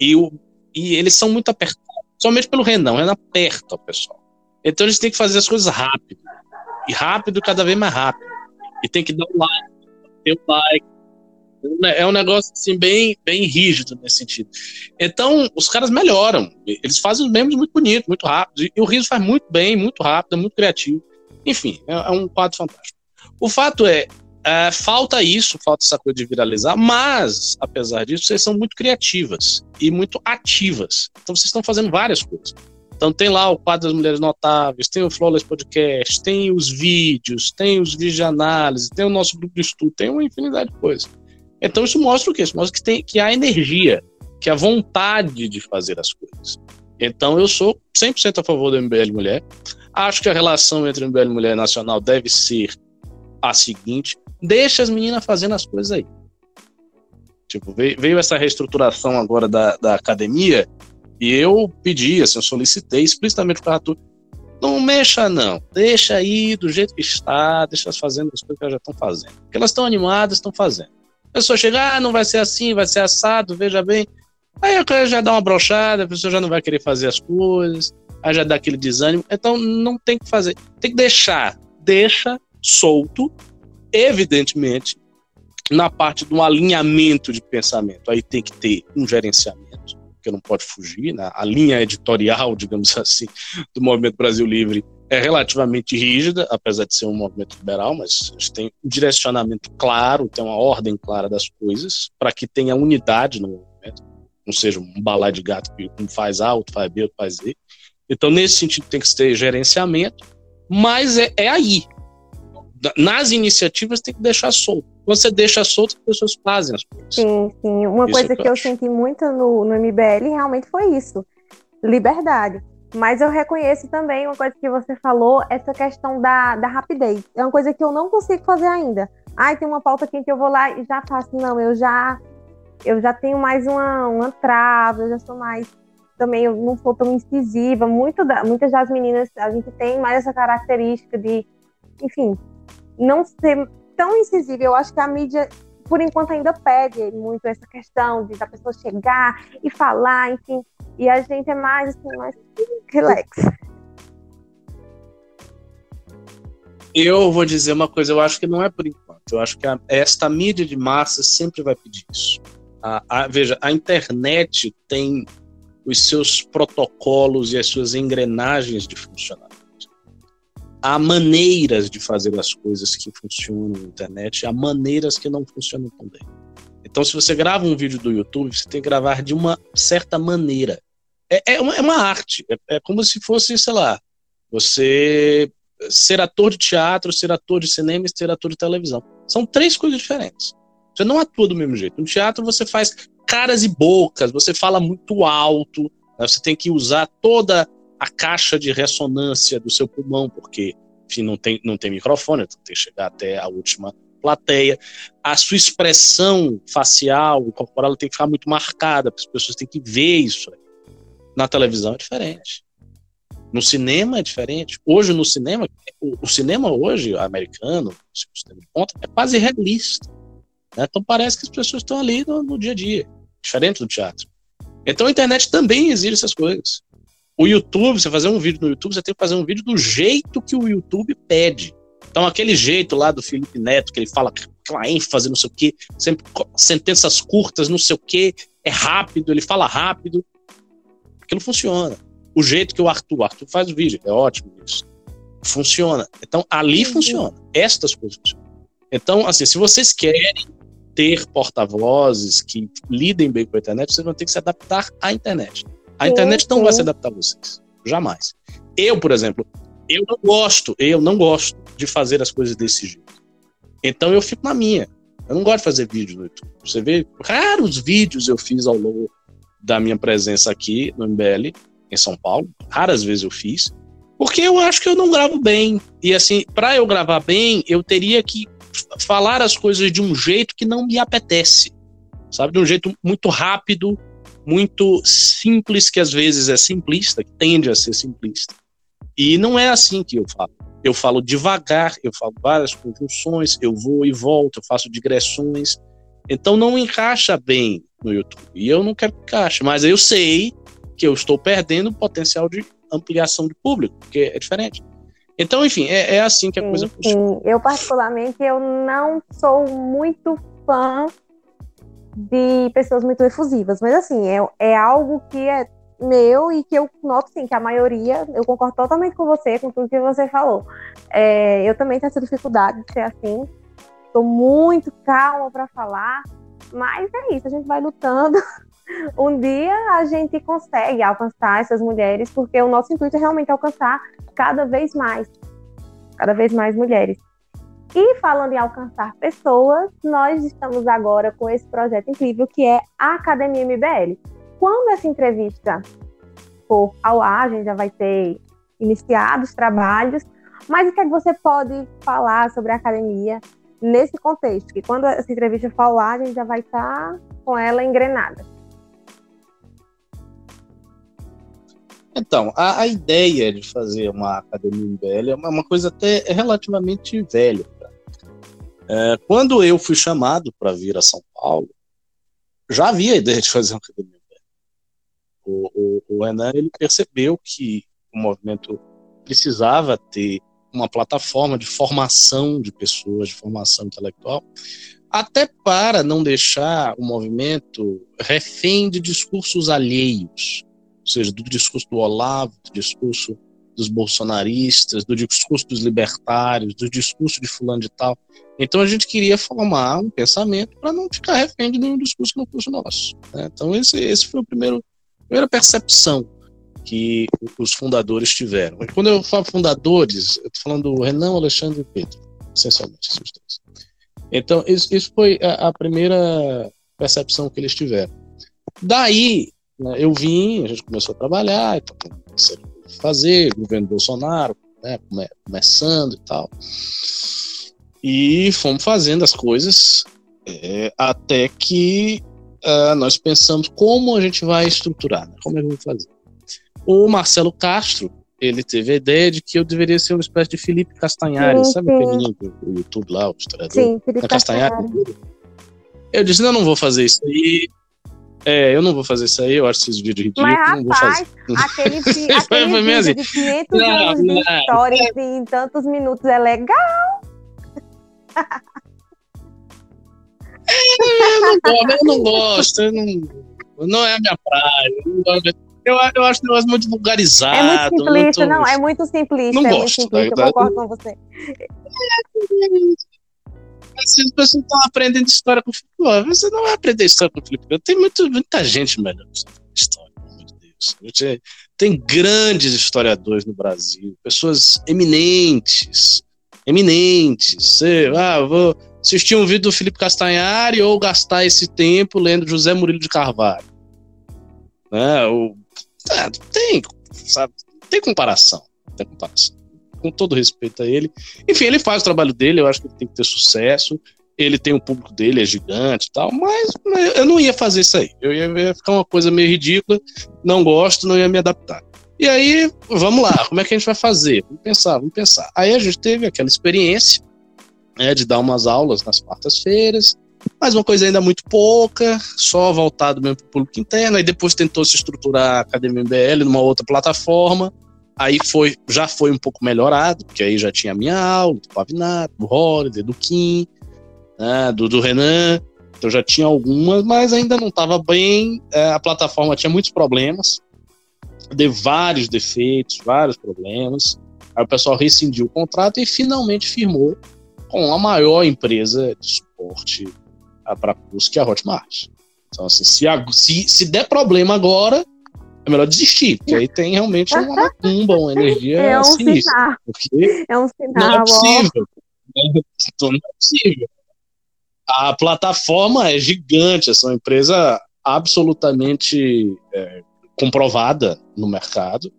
Speaker 2: E, o, e eles são muito apertados, somente pelo Renan. O Renan aperta o pessoal. Então eles têm que fazer as coisas rápido. E rápido, cada vez mais rápido. E tem que dar um like, um like, é um negócio assim bem, bem rígido nesse sentido. Então, os caras melhoram. Eles fazem os memes muito bonitos, muito rápido. E o Riso faz muito bem, muito rápido, é muito criativo. Enfim, é, é um quadro fantástico. O fato é, é, falta isso, falta essa coisa de viralizar, mas, apesar disso, vocês são muito criativas e muito ativas. Então, vocês estão fazendo várias coisas. Então tem lá o quadro das mulheres notáveis, tem o Flawless Podcast, tem os vídeos, tem os vídeos de análise, tem o nosso grupo de estudo, tem uma infinidade de coisas. Então isso mostra o quê? Isso mostra que, tem, que há energia, que há vontade de fazer as coisas. Então eu sou 100% a favor do MBL Mulher. Acho que a relação entre MBL Mulher e Nacional deve ser a seguinte: deixa as meninas fazendo as coisas aí. Tipo, veio, essa reestruturação agora da, da academia e eu pedi, assim, eu solicitei explicitamente para o Arthur, não mexa não, deixa aí do jeito que está, deixa elas fazendo as coisas que elas já estão fazendo. Porque elas estão animadas, estão fazendo. A pessoa chega, ah, não vai ser assim, vai ser assado, veja bem. Aí a já dá uma brochada, a pessoa já não vai querer fazer as coisas, aí já dá aquele desânimo. Então não tem que fazer, tem que deixar, deixa solto, evidentemente, na parte do alinhamento de pensamento. Aí tem que ter um gerenciamento, que não pode fugir, né? a linha editorial, digamos assim, do Movimento Brasil Livre é relativamente rígida, apesar de ser um movimento liberal, mas tem um direcionamento claro, tem uma ordem clara das coisas, para que tenha unidade no movimento, não seja um balai de gato que um faz A, outro faz B, outro faz Z. Então, nesse sentido, tem que ter gerenciamento, mas é, é aí. Nas iniciativas, tem que deixar solto. Quando você deixa solto, as pessoas fazem as coisas.
Speaker 1: Sim, sim. Uma isso coisa é que, que eu, eu senti muito no, no MBL realmente foi isso: liberdade mas eu reconheço também uma coisa que você falou, essa questão da, da rapidez. É uma coisa que eu não consigo fazer ainda. Ai, tem uma pauta aqui que eu vou lá e já faço. Não, eu já eu já tenho mais uma, uma trava, eu já sou mais. Também eu não sou tão incisiva. Muito da, muitas das meninas, a gente tem mais essa característica de, enfim, não ser tão incisiva. Eu acho que a mídia, por enquanto, ainda pede muito essa questão de da pessoa chegar e falar, enfim. E a gente é mais assim, mais relax.
Speaker 2: Eu vou dizer uma coisa, eu acho que não é por enquanto. Eu acho que a, esta mídia de massa sempre vai pedir isso. A, a, veja, a internet tem os seus protocolos e as suas engrenagens de funcionamento. Há maneiras de fazer as coisas que funcionam na internet, há maneiras que não funcionam tão bem. Então, se você grava um vídeo do YouTube, você tem que gravar de uma certa maneira é, é, uma, é uma arte. É, é como se fosse, sei lá, você ser ator de teatro, ser ator de cinema e ser ator de televisão. São três coisas diferentes. Você não atua do mesmo jeito. No teatro você faz caras e bocas, você fala muito alto, né? você tem que usar toda a caixa de ressonância do seu pulmão, porque enfim, não, tem, não tem microfone, tem que chegar até a última plateia. A sua expressão facial e corporal tem que ficar muito marcada, as pessoas têm que ver isso. Na televisão é diferente. No cinema é diferente. Hoje, no cinema, o, o cinema hoje, americano, o de ponta, é quase realista. Né? Então parece que as pessoas estão ali no, no dia a dia, diferente do teatro. Então a internet também exige essas coisas. O YouTube, você fazer um vídeo no YouTube, você tem que fazer um vídeo do jeito que o YouTube pede. Então, aquele jeito lá do Felipe Neto, que ele fala aquela ênfase, não sei o quê, sempre sentenças curtas, não sei o quê, é rápido, ele fala rápido. Aquilo funciona. O jeito que o Arthur, o Arthur faz o vídeo, é ótimo isso. Funciona. Então, ali funciona. Estas coisas funcionam. Então, assim, se vocês querem ter porta-vozes que lidem bem com a internet, vocês vão ter que se adaptar à internet. A internet não vai se adaptar a vocês. Jamais. Eu, por exemplo, eu não gosto, eu não gosto de fazer as coisas desse jeito. Então eu fico na minha. Eu não gosto de fazer vídeo no YouTube. Você vê, raros vídeos eu fiz ao longo da minha presença aqui no MBL, em São Paulo. Raras vezes eu fiz. Porque eu acho que eu não gravo bem. E assim, para eu gravar bem, eu teria que falar as coisas de um jeito que não me apetece. sabe? De um jeito muito rápido, muito simples, que às vezes é simplista, que tende a ser simplista. E não é assim que eu falo. Eu falo devagar, eu falo várias conjunções, eu vou e volto, eu faço digressões. Então não encaixa bem no YouTube. E eu não quero que encaixe, mas eu sei que eu estou perdendo o potencial de ampliação de público, porque é diferente. Então, enfim, é, é assim que a sim, coisa funciona.
Speaker 1: Sim. Eu, particularmente, eu não sou muito fã de pessoas muito efusivas, mas assim, é, é algo que é meu e que eu noto sim que a maioria, eu concordo totalmente com você, com tudo que você falou. É, eu também tenho essa dificuldade de ser assim, estou muito calma para falar, mas é isso, a gente vai lutando. Um dia a gente consegue alcançar essas mulheres, porque o nosso intuito é realmente alcançar cada vez mais, cada vez mais mulheres. E falando em alcançar pessoas, nós estamos agora com esse projeto incrível que é a Academia MBL. Quando essa entrevista for ao ar, a gente já vai ter iniciado os trabalhos, mas o que, é que você pode falar sobre a academia nesse contexto? Que quando essa entrevista for ao ar, a gente já vai estar com ela engrenada.
Speaker 2: Então, a, a, ideia de fazer uma academia MBL é uma, uma coisa até relativamente velha. É, quando eu fui chamado para vir a São Paulo, já havia a ideia de fazer uma academia. O, o, o Renan ele percebeu que o movimento precisava ter uma plataforma de formação de pessoas, de formação intelectual, até para não deixar o movimento refém de discursos alheios, ou seja, do discurso do Olavo, do discurso dos bolsonaristas, do discurso dos libertários, do discurso de fulano de tal. Então a gente queria formar um pensamento para não ficar refém de nenhum discurso que não fosse nosso. Né? Então esse, esse foi o primeiro, a primeira percepção que os fundadores tiveram. Quando eu falo fundadores, eu estou falando do Renan, Alexandre e Pedro, essencialmente esses três. Então isso, isso foi a, a, primeira percepção que eles tiveram. Daí eu vim, a gente começou a trabalhar, então, fazer, governo Bolsonaro, né, começando e tal. E fomos fazendo as coisas é, até que uh, nós pensamos como a gente vai estruturar, né, como é que vamos fazer. O Marcelo Castro, ele teve a ideia de que eu deveria ser uma espécie de Felipe Castanhari, sim, sabe sim. o menino do YouTube lá, o historiador?
Speaker 1: Sim, Felipe Castanhari. Castanhari.
Speaker 2: Eu disse, não, não vou fazer isso aí, é, eu não vou fazer isso aí, eu acho esses vídeos ridículos. Mas,
Speaker 1: rapaz, não vou fazer. aquele, aquele vídeo assim. de 500 não, anos de história em tantos minutos é legal.
Speaker 2: É, eu, não gosto, eu não gosto, eu não, não é a minha praia. Eu, eu acho o negócio muito vulgarizado.
Speaker 1: É muito simplista, muito... não, é muito simplista. Não é gosto, muito simplista, eu concordo com você.
Speaker 2: As pessoas estão aprendendo história com o Felipe você não vai aprender história com o Felipe Tem muito, muita gente melhor que história, pelo amor de Deus. Tem grandes historiadores no Brasil, pessoas eminentes, eminentes. Você, ah, vou assistir um vídeo do Felipe Castanhari ou gastar esse tempo lendo José Murilo de Carvalho. Né? O, é, tem, sabe? Tem comparação. Tem comparação com todo respeito a ele. Enfim, ele faz o trabalho dele, eu acho que ele tem que ter sucesso. Ele tem o um público dele, é gigante e tal, mas eu não ia fazer isso aí. Eu ia ficar uma coisa meio ridícula, não gosto, não ia me adaptar. E aí, vamos lá, como é que a gente vai fazer? Vamos pensar, vamos pensar. Aí a gente teve aquela experiência né, de dar umas aulas nas quartas-feiras, mas uma coisa ainda muito pouca, só voltado mesmo para o público interno. Aí depois tentou se estruturar a Academia MBL numa outra plataforma. Aí foi, já foi um pouco melhorado, porque aí já tinha a minha aula, do Pavinato, do Holiday, do Kim, né, do, do Renan, então já tinha algumas, mas ainda não estava bem, é, a plataforma tinha muitos problemas, de vários defeitos, vários problemas, aí o pessoal rescindiu o contrato e finalmente firmou com a maior empresa de suporte para curso, que é a Hotmart. Então, assim, se, se, se der problema agora, é melhor desistir, porque aí tem realmente uma macumba, uma energia é um sinistra. Sinal. Porque
Speaker 1: é um sinal. Não
Speaker 2: é possível. Não é possível. A plataforma é gigante, essa é uma empresa absolutamente é, comprovada no mercado.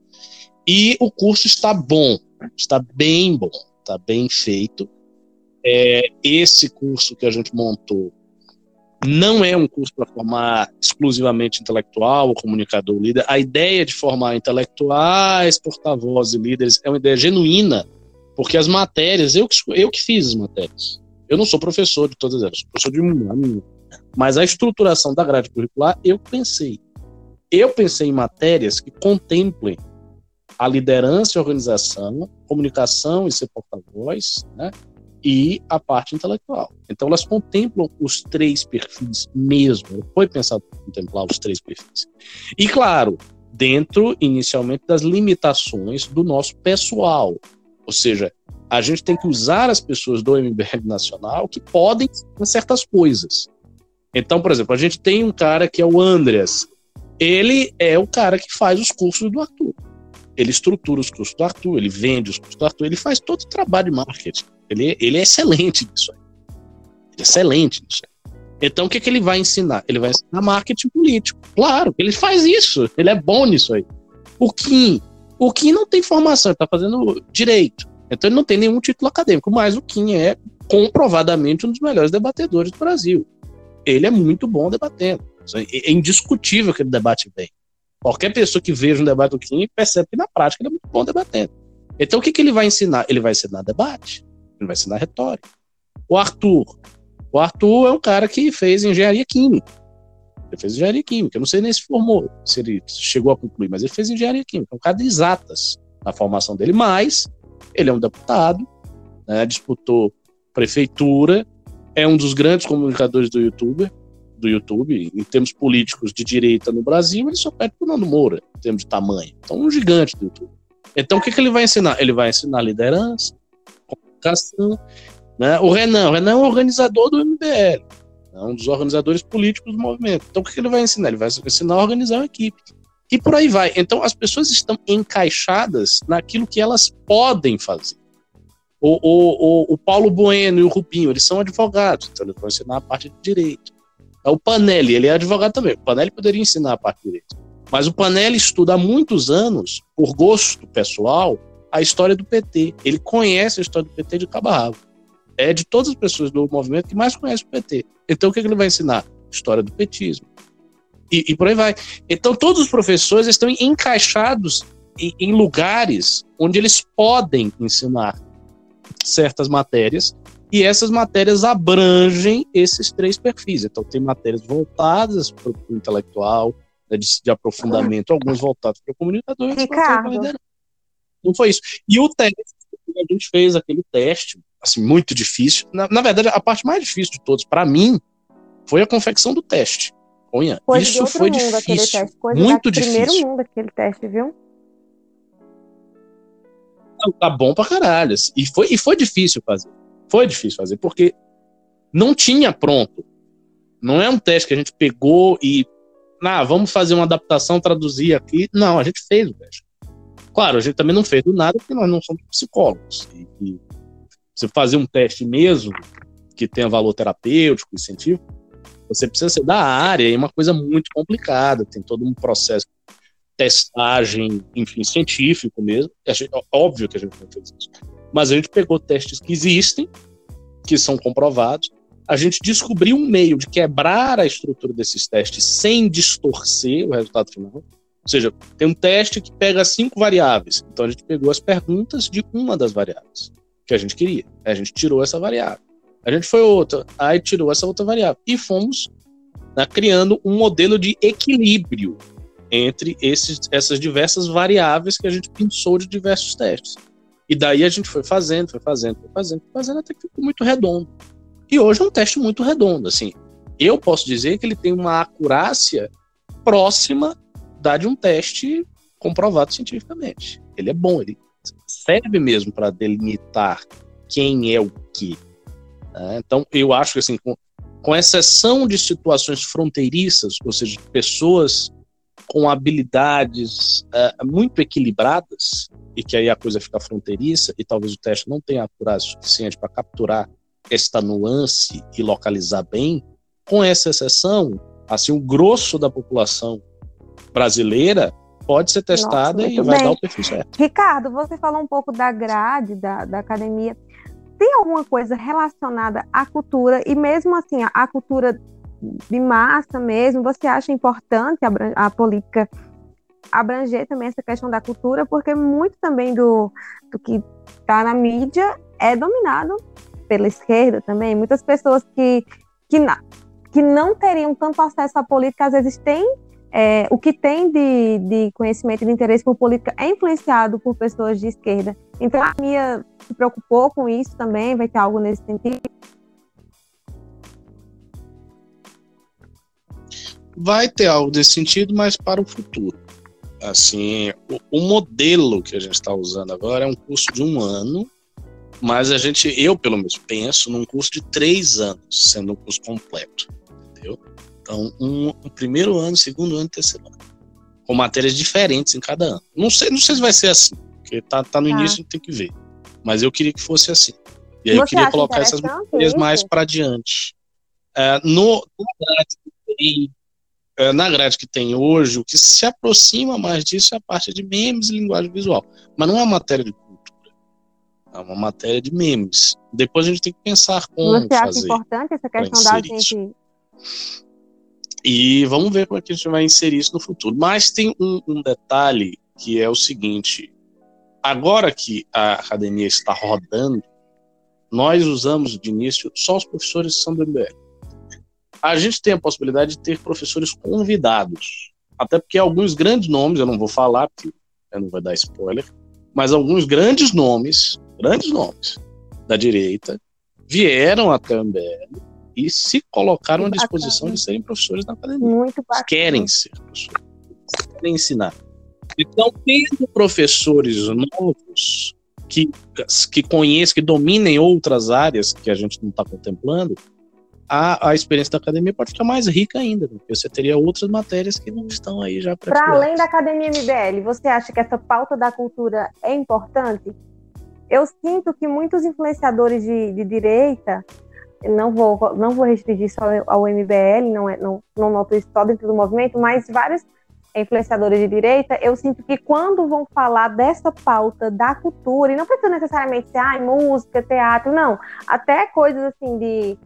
Speaker 2: E o curso está bom, está bem bom, está bem feito. É, esse curso que a gente montou não é um curso para formar exclusivamente intelectual comunicador líder. A ideia de formar intelectuais, porta-vozes e líderes é uma ideia genuína, porque as matérias, eu que, eu que fiz as matérias. Eu não sou professor de todas elas, sou professor de uma, mas a estruturação da grade curricular eu pensei. Eu pensei em matérias que contemplem a liderança e organização, comunicação e ser porta-voz, né? E a parte intelectual. Então elas contemplam os três perfis mesmo. Foi pensado contemplar os três perfis. E claro, dentro inicialmente das limitações do nosso pessoal. Ou seja, a gente tem que usar as pessoas do MBL nacional que podem certas coisas. Então, por exemplo, a gente tem um cara que é o Andreas. Ele é o cara que faz os cursos do Arthur. Ele estrutura os cursos do Arthur, ele vende os cursos do Arthur, ele faz todo o trabalho de marketing. Ele, ele é excelente nisso aí. Ele é excelente nisso aí. Então, o que, que ele vai ensinar? Ele vai ensinar marketing político. Claro, ele faz isso. Ele é bom nisso aí. O Kim, o Kim não tem formação, ele está fazendo direito. Então, ele não tem nenhum título acadêmico, mas o Kim é comprovadamente um dos melhores debatedores do Brasil. Ele é muito bom debatendo. É indiscutível que ele debate bem. Qualquer pessoa que veja um debate do Kim percebe que na prática ele é muito bom debatendo. Então, o que, que ele vai ensinar? Ele vai ensinar debate. Ele vai ensinar retórica. O Arthur. O Arthur é um cara que fez engenharia química. Ele fez engenharia química. Eu não sei nem se formou, se ele chegou a concluir, mas ele fez engenharia química. É um cara de exatas na formação dele. Mas ele é um deputado, né, disputou prefeitura, é um dos grandes comunicadores do YouTube, do YouTube, em termos políticos de direita no Brasil, ele só perde o Nando Moura, em termos de tamanho. Então, um gigante do YouTube. Então, o que, que ele vai ensinar? Ele vai ensinar liderança, comunicação. Né? O Renan, o Renan é um organizador do MBL, é um dos organizadores políticos do movimento. Então, o que ele vai ensinar? Ele vai ensinar a organizar uma equipe. E por aí vai. Então, as pessoas estão encaixadas naquilo que elas podem fazer. O, o, o, o Paulo Bueno e o Rubinho, eles são advogados, então eles vão ensinar a parte de direito. É o Panelli, ele é advogado também. O Panelli poderia ensinar a parte de direito. Mas o Panelli estuda há muitos anos, por gosto pessoal, a história do PT. Ele conhece a história do PT de cabo a rabo. É de todas as pessoas do movimento que mais conhece o PT. Então, o que, é que ele vai ensinar? História do petismo. E, e, por aí vai. Então, todos os professores estão encaixados em, em lugares onde eles podem ensinar certas matérias e essas matérias abrangem esses três perfis. Então, tem matérias voltadas para o intelectual, né, de, de, aprofundamento, alguns voltados para o comunicador.
Speaker 1: Ricardo,
Speaker 2: não foi isso. E o teste, a gente fez aquele teste, assim, muito difícil. Na, na verdade, a parte mais difícil de todos, para mim, foi a confecção do teste. Olha, isso foi difícil. muito difícil.
Speaker 1: Primeiro mundo aquele teste, viu?
Speaker 2: Tá bom pra caralho. Assim. E foi, e foi difícil fazer. Foi difícil fazer, porque não tinha pronto. Não é um teste que a gente pegou e. Ah, vamos fazer uma adaptação, traduzir aqui. Não, a gente fez o teste. Claro, a gente também não fez do nada porque nós não somos psicólogos. E, e você fazer um teste mesmo que tenha valor terapêutico e científico, você precisa ser da área, é uma coisa muito complicada, tem todo um processo de testagem, enfim, científico mesmo. Gente, óbvio que a gente não fez isso. Mas a gente pegou testes que existem, que são comprovados, a gente descobriu um meio de quebrar a estrutura desses testes sem distorcer o resultado final. Ou seja, tem um teste que pega cinco variáveis. Então a gente pegou as perguntas de uma das variáveis que a gente queria. A gente tirou essa variável. A gente foi outra, aí tirou essa outra variável. E fomos né, criando um modelo de equilíbrio entre esses, essas diversas variáveis que a gente pensou de diversos testes. E daí a gente foi fazendo, foi fazendo, foi fazendo, foi fazendo, até que ficou muito redondo. E hoje é um teste muito redondo, assim. Eu posso dizer que ele tem uma acurácia próxima de um teste comprovado cientificamente. Ele é bom, ele serve mesmo para delimitar quem é o que. Né? Então, eu acho que, assim, com, com exceção de situações fronteiriças, ou seja, pessoas com habilidades uh, muito equilibradas, e que aí a coisa fica fronteiriça, e talvez o teste não tenha acurácia suficiente para capturar esta nuance e localizar bem, com essa exceção, assim, o grosso da população brasileira pode ser testada Nossa, e vai bem. dar o perfil certo.
Speaker 1: Ricardo, você falou um pouco da grade da, da academia. Tem alguma coisa relacionada à cultura, e mesmo assim, a, cultura de massa mesmo, você acha importante a, a política abranger também essa questão da cultura, porque muito também do, do que está na mídia é dominado pela esquerda também. Muitas pessoas que, que, na, que não teriam tanto acesso à política, às vezes têm é, o que tem de, de conhecimento e de interesse por política é influenciado por pessoas de esquerda. Então a minha se preocupou com isso também, vai ter algo nesse sentido.
Speaker 2: Vai ter algo desse sentido, mas para o futuro. Assim, o, o modelo que a gente está usando agora é um curso de um ano, mas a gente, eu pelo menos penso num curso de três anos, sendo um curso completo, entendeu? Então, um, um primeiro ano, segundo ano, terceiro ano, com matérias diferentes em cada ano. Não sei, não sei se vai ser assim, porque tá, tá no ah. início, a gente tem que ver. Mas eu queria que fosse assim. E aí Você eu queria colocar essas matérias mais para diante. É, no, no é, na grade que tem hoje, o que se aproxima mais disso é a parte de memes e linguagem visual. Mas não é uma matéria de cultura. É uma matéria de memes. Depois a gente tem que pensar como
Speaker 1: Você acha importante essa questão da gente...
Speaker 2: E vamos ver como é que a gente vai inserir isso no futuro. Mas tem um, um detalhe que é o seguinte. Agora que a academia está rodando, nós usamos de início só os professores que são do MBL a gente tem a possibilidade de ter professores convidados. Até porque alguns grandes nomes, eu não vou falar, porque eu não vou dar spoiler, mas alguns grandes nomes, grandes nomes da direita, vieram até o MBL e se colocaram à disposição de serem professores na academia.
Speaker 1: Muito bacana.
Speaker 2: Querem ser professores, querem ensinar. Então, tendo professores novos que, que conheçam, que dominem outras áreas que a gente não está contemplando, a, a experiência da academia pode ficar mais rica ainda, porque você teria outras matérias que não estão aí já
Speaker 1: para além da academia MBL, você acha que essa pauta da cultura é importante? Eu sinto que muitos influenciadores de, de direita, não vou, não vou restringir só ao MBL, não, é, não, não noto isso só dentro do movimento, mas vários influenciadores de direita, eu sinto que quando vão falar dessa pauta da cultura, e não precisa necessariamente ser ah, música, teatro, não, até coisas assim de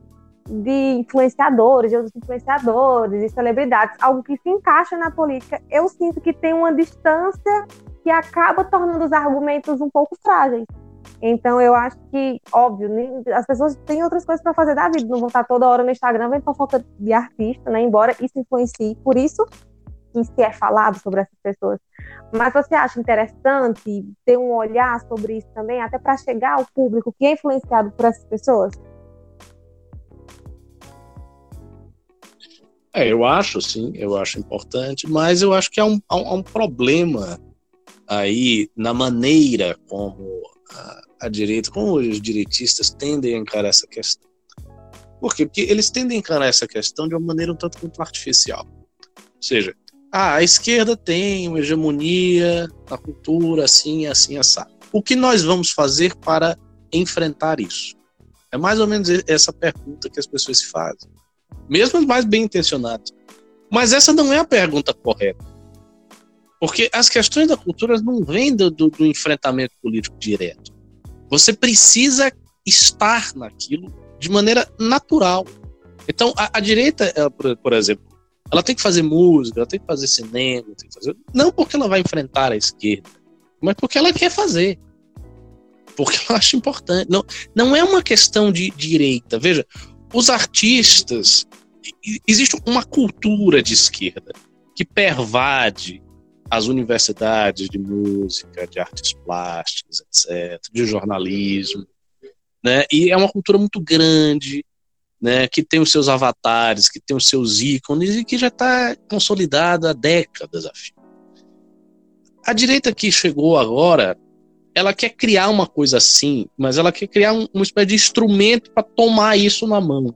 Speaker 1: de influenciadores, de outros influenciadores, de celebridades, algo que se encaixa na política, eu sinto que tem uma distância que acaba tornando os argumentos um pouco frágeis. Então eu acho que, óbvio, as pessoas têm outras coisas para fazer da vida, não vão estar toda hora no Instagram vendo fofoca de artista, né? Embora isso influencie, por isso que se é falado sobre essas pessoas. Mas você acha interessante ter um olhar sobre isso também, até para chegar ao público que é influenciado por essas pessoas?
Speaker 2: É, eu acho, sim, eu acho importante, mas eu acho que há um, há um problema aí na maneira como a, direita, como os direitistas tendem a encarar essa questão. Por quê? Porque eles tendem a encarar essa questão de uma maneira um tanto quanto artificial. Ou seja, ah, a esquerda tem uma hegemonia na cultura, assim, assim, assim. O que nós vamos fazer para enfrentar isso? É mais ou menos essa pergunta que as pessoas se fazem mesmo os mais bem intencionados. Mas essa não é a pergunta correta. Porque as questões da cultura não vêm do, do, enfrentamento político direto. Você precisa estar naquilo de maneira natural. Então, a, a direita, ela, por, por, exemplo, ela tem que fazer música, ela tem que fazer cinema, que fazer... não porque ela vai enfrentar a esquerda, mas porque ela quer fazer. Porque ela acha importante. Não, não é uma questão de direita. Veja, os artistas, existe uma cultura de esquerda que pervade as universidades de música, de artes plásticas, etc., de jornalismo, né? E é uma cultura muito grande, né? Que tem os seus avatares, que tem os seus ícones e que já está consolidada há décadas a. A direita que chegou agora ela quer criar uma coisa assim, mas ela quer criar um, uma espécie de instrumento para tomar isso na mão.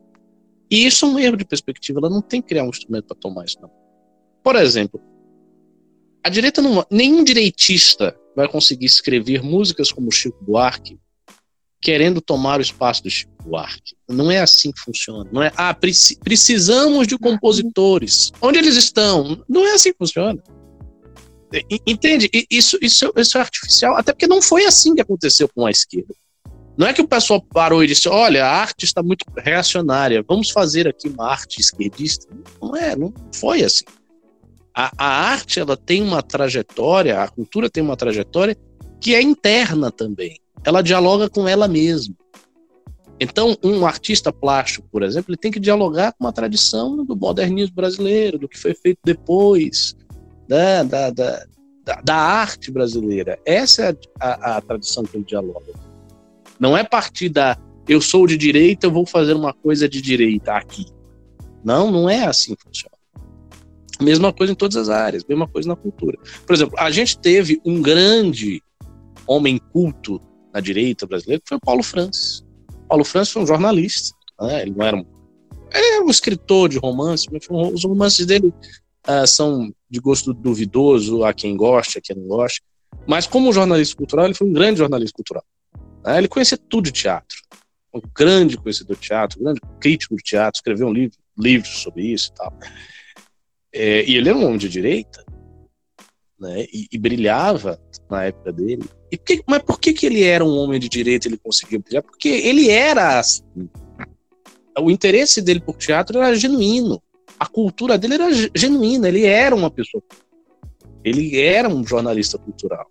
Speaker 2: E isso é um erro de perspectiva, ela não tem que criar um instrumento para tomar isso, não. Por exemplo, a direita não. Nenhum direitista vai conseguir escrever músicas como Chico Buarque querendo tomar o espaço do Chico Buarque. Não é assim que funciona. Não é, ah, precisamos de compositores. Onde eles estão? Não é assim que funciona. Entende? Isso, isso, isso é artificial, até porque não foi assim que aconteceu com a esquerda. Não é que o pessoal parou e disse: olha, a arte está muito reacionária, vamos fazer aqui uma arte esquerdista. Não é, não foi assim. A, a arte ela tem uma trajetória, a cultura tem uma trajetória que é interna também. Ela dialoga com ela mesma. Então, um artista plástico, por exemplo, ele tem que dialogar com uma tradição do modernismo brasileiro, do que foi feito depois, da, da, da, da arte brasileira. Essa é a, a, a tradição que ele dialoga. Não é partir da eu sou de direita, eu vou fazer uma coisa de direita aqui. Não, não é assim que funciona. Mesma coisa em todas as áreas, mesma coisa na cultura. Por exemplo, a gente teve um grande homem culto na direita brasileira, que foi o Paulo Francis. Paulo Francis foi um jornalista, né? ele não era um, é um escritor de romance, mas os romances dele uh, são de gosto duvidoso, a quem gosta, a quem não gosta. Mas como jornalista cultural, ele foi um grande jornalista cultural. Né? Ele conhecia tudo de teatro. Um grande conhecedor de teatro, um grande crítico de teatro, escreveu um livro, sobre isso e tal. É, e ele era um homem de direita, né? E, e, brilhava na época dele. E que, mas por que, que ele era um homem de direita e ele conseguia brilhar? Porque ele era assim. O interesse dele por teatro era genuíno. A cultura dele era genuína. Ele era uma pessoa. Ele era um jornalista cultural.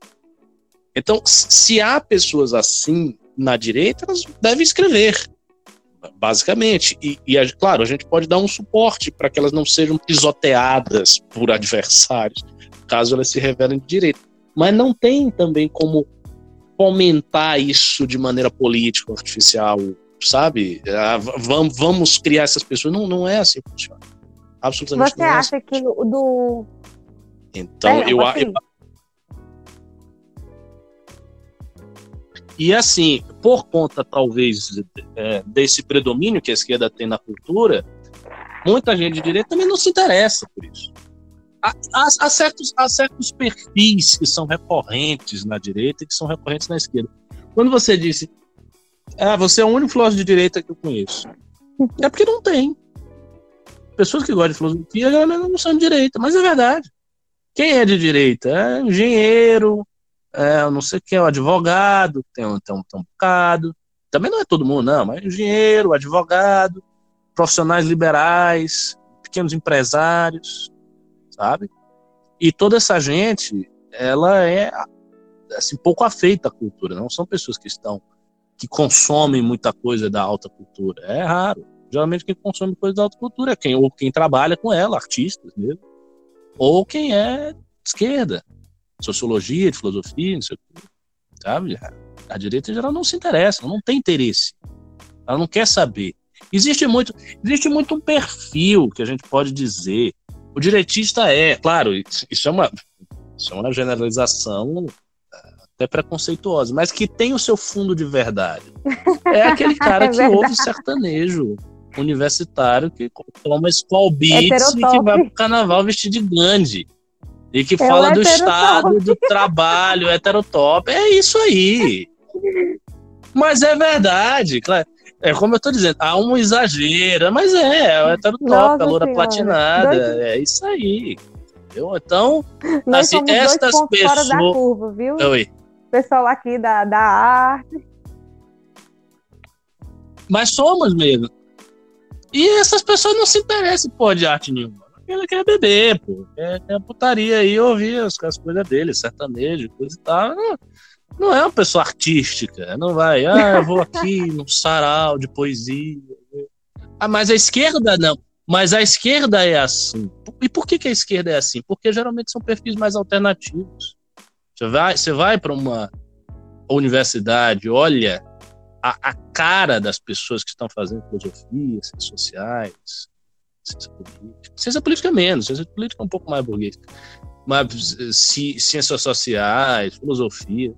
Speaker 2: Então, se há pessoas assim na direita, elas devem escrever, basicamente. E, e claro, a gente pode dar um suporte para que elas não sejam pisoteadas por adversários, caso elas se revelem de direita. Mas não tem também como fomentar isso de maneira política, artificial, sabe? Ah, vamos, vamos criar essas pessoas. Não, não é assim que funciona. Absolutamente
Speaker 1: Você não é acha assim. que do.
Speaker 2: Então, eu, eu, E assim, por conta talvez é, desse predomínio que a esquerda tem na cultura, muita gente de direita também não se interessa por isso. Há, há, há, certos, há certos perfis que são recorrentes na direita e que são recorrentes na esquerda. Quando você disse, ah, você é o único filósofo de direita que eu conheço, é porque não tem. Pessoas que gostam de filosofia não são de direita, mas é verdade. Quem é de direita? É engenheiro, é, não sei quem, o advogado, tem um, tem, um, tem um bocado. Também não é todo mundo, não, mas engenheiro, advogado, profissionais liberais, pequenos empresários, sabe? E toda essa gente, ela é assim, pouco afeita à cultura, não são pessoas que estão que consomem muita coisa da alta cultura. É raro. Geralmente quem consome coisa da alta cultura é quem ou quem trabalha com ela, artistas mesmo, ou quem é esquerda, sociologia, de filosofia, não sei o que, sabe? A direita em geral não se interessa, não tem interesse. Ela não quer saber. Existe muito, existe muito um perfil que a gente pode dizer. O direitista é, claro, isso é uma, isso é uma generalização é, até preconceituosa, mas que tem o seu fundo de verdade. É aquele cara é que ouve sertanejo universitário que toma Skull Beats e que vai pro carnaval vestido de Gandhi e que é fala do estado do trabalho heterotop. É isso aí. Mas é verdade, claro. É como eu tô dizendo, há um exagero, mas é, é o heterotop, a loura platinada, dois... é isso aí. Entendeu? Então,
Speaker 1: Nós assim, estas pessoas. Fora da curva, viu? Oi. Pessoal aqui da, da arte.
Speaker 2: Mas somos mesmo. E essas pessoas não se interessam por de arte nenhuma ele quer beber, pô. Quer, quer putaria aí, ouvir as, as coisas dele, sertanejo, coisa e tal. Não, não é uma pessoa artística. Não vai, ah, eu vou aqui num sarau de poesia. Ah, mas a esquerda não. Mas a esquerda é assim. E por que, que a esquerda é assim? Porque geralmente são perfis mais alternativos. Você vai, você vai para uma universidade, olha a, a, cara das pessoas que estão fazendo filosofia, sociais, ciência política. Ciência política é menos, ciência política é um pouco mais burguês. Mas ci, ciências sociais, filosofia.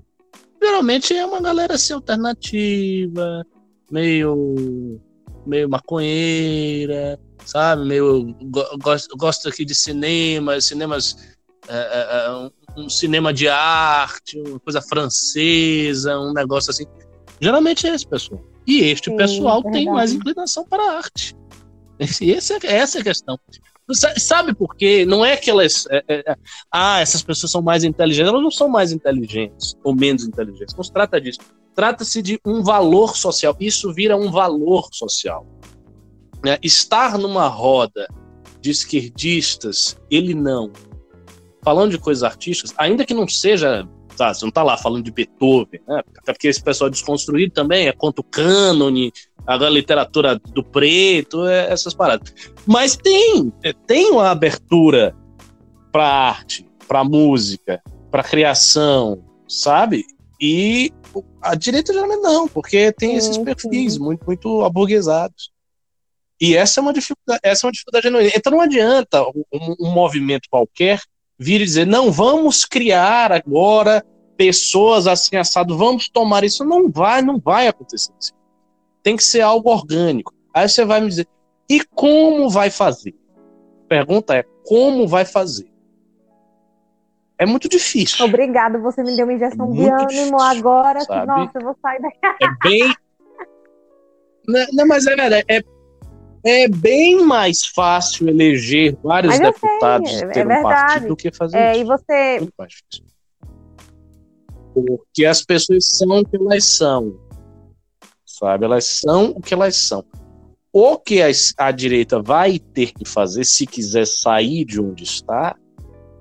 Speaker 2: Geralmente é uma galera assim, alternativa, meio, meio maconheira, sabe? Meio. Gosto, gosto aqui de cinema, cinemas. É, é, um, um cinema de arte, uma coisa francesa, um negócio assim. Geralmente é esse pessoal. E este Sim, pessoal é tem mais inclinação para a arte. Esse é, essa é a questão. Sabe por quê? Não é que elas. É, é, é, ah, essas pessoas são mais inteligentes. Elas não são mais inteligentes ou menos inteligentes. Não se trata disso. Trata-se de um valor social. Isso vira um valor social. Né? Estar numa roda de esquerdistas, ele não. Falando de coisas artísticas, ainda que não seja. Tá, você não está lá falando de Beethoven, né? até porque esse pessoal desconstruído também é quanto cânone, a literatura do preto, é, essas paradas. Mas tem, é, tem uma abertura para arte, para música, para criação, sabe? E a direita geralmente não, porque tem esses perfis muito, muito aburguesados. E essa é uma dificuldade, essa é uma dificuldade genuína. Então não adianta um, um, movimento qualquer vir e dizer, não, vamos criar agora pessoas assim assado, vamos tomar isso. Não vai, não vai acontecer assim. Tem que ser algo orgânico. Aí você vai me dizer, e como vai fazer? A pergunta é, como vai fazer? É muito difícil.
Speaker 1: Obrigado, você me deu uma injeção é de ânimo difícil, agora. Sabe? Nossa, eu vou sair daqui.
Speaker 2: É bem. não, não, mas é verdade. É, é bem mais fácil eleger vários deputados sei, e ter é um partido do que fazer
Speaker 1: é,
Speaker 2: isso.
Speaker 1: E você...
Speaker 2: Muito mais difícil. Porque as pessoas são o que elas são. Sabe? Elas são o que elas são. O que a, a direita vai ter que fazer, se quiser sair de onde está,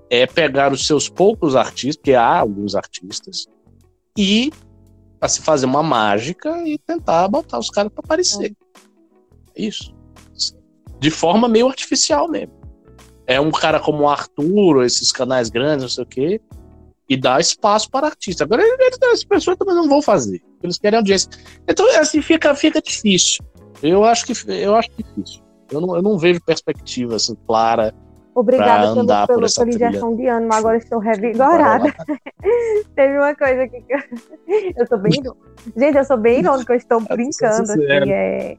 Speaker 2: é pegar os seus poucos artistas, porque há alguns artistas, e assim, fazer uma mágica e tentar botar os caras para aparecer. É isso. De forma meio artificial mesmo. É um cara como o Arthur, esses canais grandes, não sei o quê, e dá espaço para artista. Agora, as pessoas também não vão fazer. Eles querem audiência. Então, assim, fica, fica difícil. Eu acho que eu acho difícil. Eu não, eu não vejo perspectiva assim, clara
Speaker 1: Obrigada pelo, pelo, pela injeção de ânimo, agora estou revigorada. Teve uma coisa que eu, eu sou bem. Gente, eu sou bem irônica, eu estou brincando. Assim, é...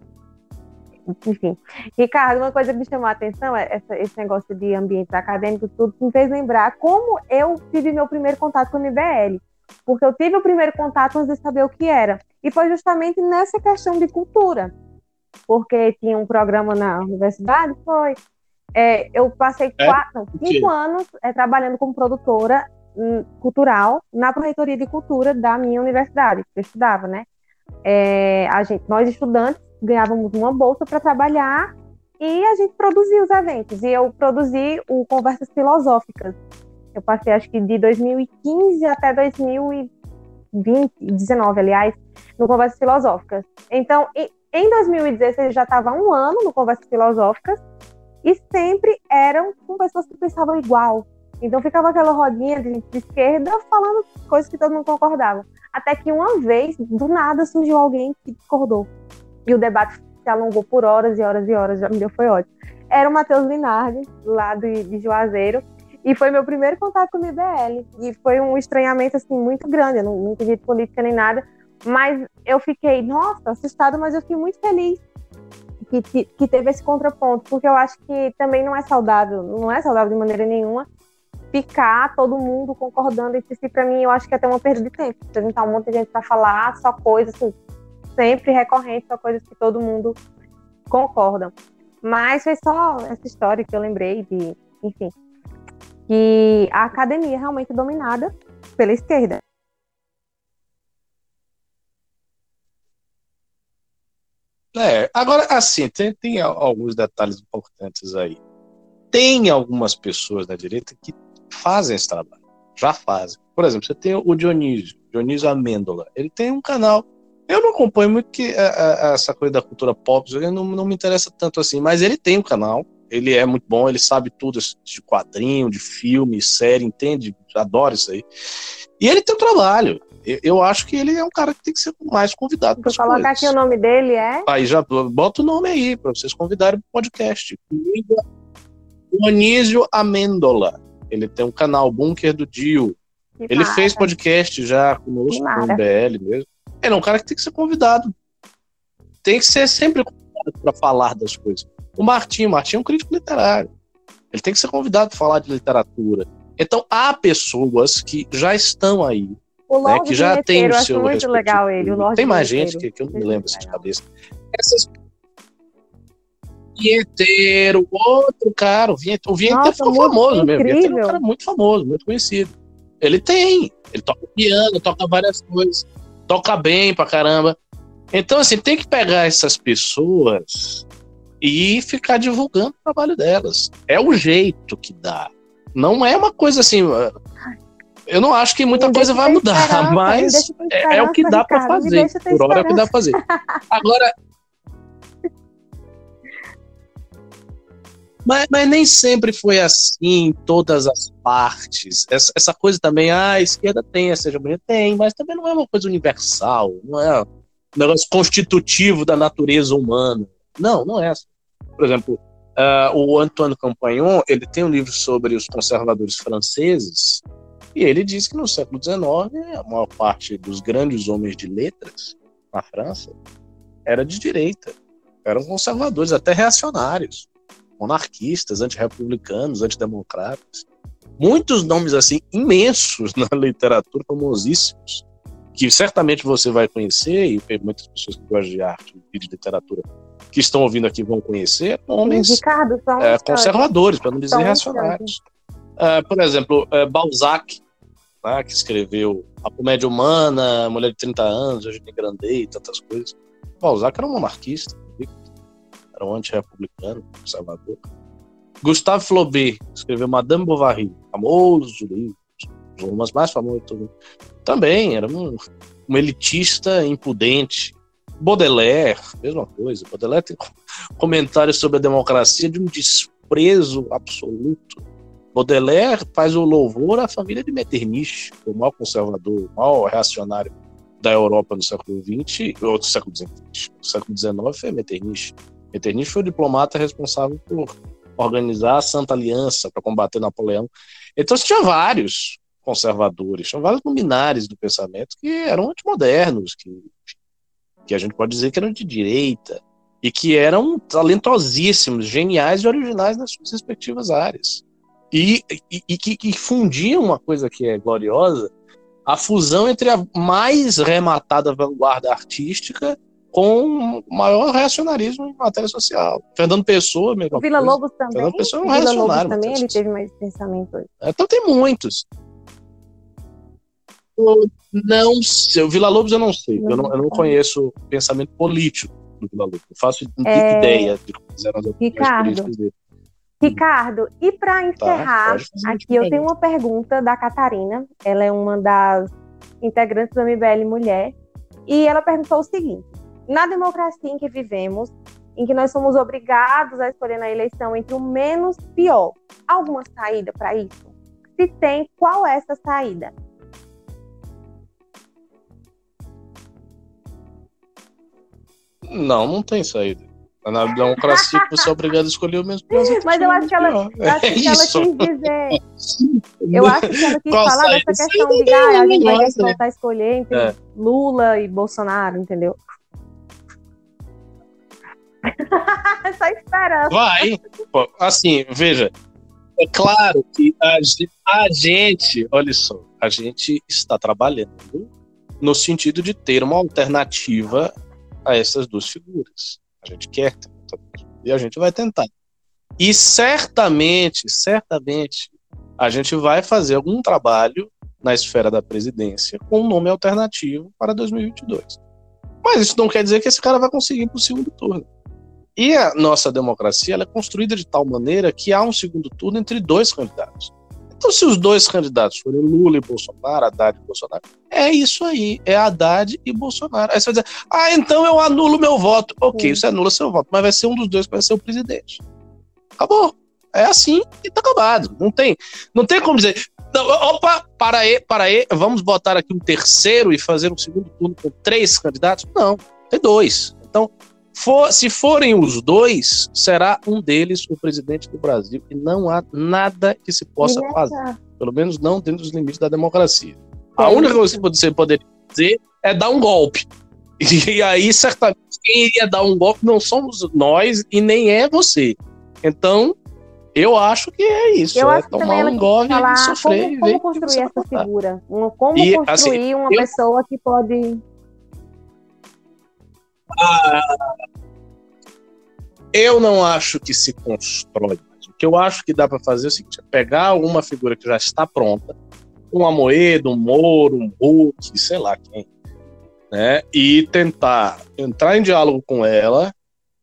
Speaker 1: Enfim. Ricardo, uma coisa que me chamou a atenção é essa, esse negócio de ambiente acadêmico, tudo me fez lembrar como eu tive meu primeiro contato com o MBL. Porque eu tive o primeiro contato antes de saber o que era. E foi justamente nessa questão de cultura. Porque tinha um programa na universidade, foi é, eu passei é? quatro, cinco anos é, trabalhando como produtora hum, cultural na Proreitoria de Cultura da minha universidade, que eu estudava, né? É, a gente, nós estudantes ganhávamos uma bolsa para trabalhar e a gente produzia os eventos. E eu produzi o Conversas Filosóficas. Eu passei, acho que de 2015 até 2020, 19, aliás, no Conversas Filosóficas. Então, em 2016 eu já estava um ano no Conversas Filosóficas e sempre eram com pessoas que pensavam igual. Então ficava aquela rodinha de, de esquerda falando coisas que todo mundo concordava. Até que uma vez, do nada, surgiu alguém que discordou. E o debate se alongou por horas e horas e horas, já me deu foi ótimo. Era o Matheus Linardi, lá de, de Juazeiro, e foi meu primeiro contato com o IBL. E foi um estranhamento, assim, muito grande. Eu não, não entendi política nem nada, mas eu fiquei, nossa, assustada, mas eu fiquei muito feliz que, que, que, teve esse contraponto, porque eu acho que também não é saudável, não é saudável de maneira nenhuma ficar todo mundo concordando entre si. Para mim, eu acho que é até uma perda de tempo. Juntar um monte de gente para falar só coisas assim, sempre recorrentes, só coisas que todo mundo concorda. Mas foi só essa história que eu lembrei de, enfim, que a academia é realmente dominada pela esquerda.
Speaker 2: É, agora, assim, tem, tem alguns detalhes importantes aí. Tem algumas pessoas da direita que fazem esse trabalho, já fazem. Por exemplo, você tem o Dionísio, Dionísio Amêndola. Ele tem um canal. Eu não acompanho muito que a, a, essa coisa da cultura pop, não, não me interessa tanto assim, mas ele tem um canal. Ele é muito bom, ele sabe tudo de quadrinho, de filme, série, entende? Adoro isso aí. E ele tem um trabalho eu acho que ele é um cara que tem que ser mais convidado para
Speaker 1: colocar coisas. aqui o nome dele é
Speaker 2: aí já bota o nome aí para vocês convidarem para o podcast Dionísio Amêndola ele tem um canal Bunker do Dio que ele mara. fez podcast já conosco com o BL mesmo ele é um cara que tem que ser convidado tem que ser sempre convidado para falar das coisas o Martim, o Martim é um crítico literário ele tem que ser convidado para falar de literatura então há pessoas que já estão aí
Speaker 1: o né, que já tem o seu muito legal ele. O
Speaker 2: tem mais gente que, que eu não me lembro assim de cabeça. Essas Vinheteiro, outro cara, o Vinheteiro, o Vinheteiro ficou famoso mesmo. O Vinheteiro é um cara muito famoso, muito conhecido. Ele tem, ele toca piano, toca várias coisas. Toca bem pra caramba. Então, assim, tem que pegar essas pessoas e ficar divulgando o trabalho delas. É o jeito que dá. Não é uma coisa assim. Eu não acho que muita coisa vai mudar, mas é, é, o que dá para fazer. Por hora é o que dá para fazer. Agora. Mas, mas, nem sempre foi assim em todas as partes. Essa, essa coisa também, ah, a esquerda tem, a seja bonita, tem, mas também não é uma coisa universal, não é um negócio constitutivo da natureza humana. Não, não é assim. Por exemplo, uh, o Antoine Campagnon, ele tem um livro sobre os conservadores franceses, e ele diz que no século XIX, a maior parte dos grandes homens de letras na França era de direita, eram conservadores, até reacionários, monarquistas, antirrepublicanos, antidemocratas. Muitos nomes assim imensos na literatura, famosíssimos, que certamente você vai conhecer, e muitas pessoas que gostam de arte e de literatura que estão ouvindo aqui vão conhecer, homens Ricardo, é, conservadores, para não dizer reacionários. Uh, por exemplo, uh, Balzac, né, que escreveu A Comédia Humana, Mulher de 30 Anos, Eugênie Grandet e tantas coisas. Balzac era um monarquista, era um anti-republicano, conservador. Gustave Flaubert escreveu Madame Bovary, famoso livro, um dos mais famosos Também era um, um elitista impudente. Baudelaire, mesma coisa. Baudelaire tem comentários sobre a democracia de um desprezo absoluto Baudelaire faz o louvor à família de Metternich, o maior conservador, o maior reacionário da Europa no século XX, ou do século XIX. No século XIX foi Metternich. Metternich foi o diplomata responsável por organizar a Santa Aliança para combater Napoleão. Então tinha vários conservadores, tinha vários luminares do pensamento que eram antimodernos, que, que a gente pode dizer que eram de direita, e que eram talentosíssimos, geniais e originais nas suas respectivas áreas e, e, e que, que fundiam uma coisa que é gloriosa, a fusão entre a mais rematada vanguarda artística com o maior reacionarismo em matéria social. Fernando Pessoa, mesmo.
Speaker 1: Vila Lobos também.
Speaker 2: Fernando Pessoa é um Vila Lobos
Speaker 1: também, ele teve mais pensamento.
Speaker 2: É, então tem muitos. Eu não sei, o Vila Lobos eu não sei, não, eu, não, eu não conheço o pensamento político do Vila Lobos, eu faço é... ideia de como fizeram as
Speaker 1: Ricardo, dele. Ricardo, e para tá, encerrar, tá, aqui eu tenho uma pergunta da Catarina. Ela é uma das integrantes do MBL Mulher. E ela perguntou o seguinte: na democracia em que vivemos, em que nós somos obrigados a escolher na eleição entre o menos pior, alguma saída para isso? Se tem, qual é essa saída?
Speaker 2: Não, não tem saída. Na democracia você é obrigado a escolher o mesmo presidente.
Speaker 1: Mas eu acho que ela, acho é que ela quis dizer. Eu acho que ela quis Qual falar dessa questão de ah, a gente vai voltar a escolher entre é. Lula e Bolsonaro, entendeu? Só esperando.
Speaker 2: Vai. Assim, veja. É claro que a, a gente, olha só, a gente está trabalhando no sentido de ter uma alternativa a essas duas figuras. A gente quer e a gente vai tentar. E certamente, certamente, a gente vai fazer algum trabalho na esfera da presidência com um nome alternativo para 2022. Mas isso não quer dizer que esse cara vai conseguir para o segundo turno. E a nossa democracia ela é construída de tal maneira que há um segundo turno entre dois candidatos. Então, se os dois candidatos forem Lula e Bolsonaro, Haddad e Bolsonaro, é isso aí, é Haddad e Bolsonaro. Aí você vai dizer, ah, então eu anulo meu voto. Ok, você anula seu voto, mas vai ser um dos dois que vai ser o presidente. Acabou. É assim e tá acabado. Não tem, não tem como dizer, não, opa, para aí, para aí, vamos botar aqui um terceiro e fazer um segundo turno com três candidatos? Não, tem dois. For, se forem os dois, será um deles o presidente do Brasil. E não há nada que se possa fazer. Pelo menos não dentro dos limites da democracia. A única coisa que você poderia fazer é dar um golpe. E aí, certamente, quem iria dar um golpe não somos nós e nem é você. Então, eu acho que é isso. Eu é acho tomar um golpe e sofrer.
Speaker 1: Como, como construir essa figura? Como e, construir assim, uma eu... pessoa que pode
Speaker 2: ah, eu não acho que se constrói. O que eu acho que dá para fazer é o seguinte: é pegar uma figura que já está pronta, um Amoedo, um Moro, um Hulk, sei lá quem, né, e tentar entrar em diálogo com ela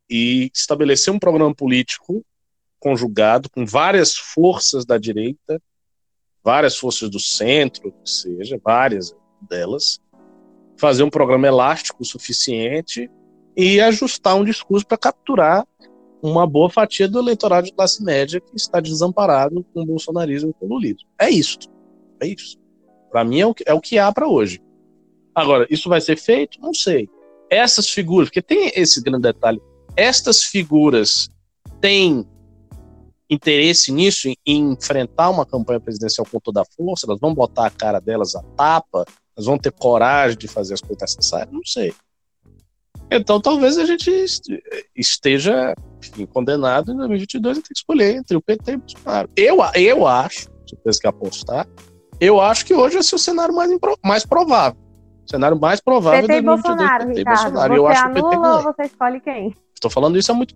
Speaker 2: e estabelecer um programa político conjugado com várias forças da direita, várias forças do centro, que seja, várias delas, fazer um programa elástico o suficiente e ajustar um discurso para capturar uma boa fatia do eleitorado de classe média que está desamparado com o bolsonarismo e com o lulismo. É isso. É isso. Para mim é o que, é o que há para hoje. Agora, isso vai ser feito? Não sei. Essas figuras, porque tem esse grande detalhe, estas figuras têm interesse nisso, em, enfrentar uma campanha presidencial com toda a força, elas vão botar a cara delas a tapa, elas vão ter coragem de fazer as coisas necessárias? Não sei. Então talvez a gente esteja enfim, condenado em 2022 a ter que escolher entre o PT e o Bolsonaro. Eu, eu acho, se você que apostar, eu acho que hoje esse é o cenário mais, mais provável. O cenário mais provável
Speaker 1: PT e Bolsonaro, PT Ricardo. Bolsonaro. Eu acho que o PT ou você escolhe quem?
Speaker 2: Estou falando isso há muito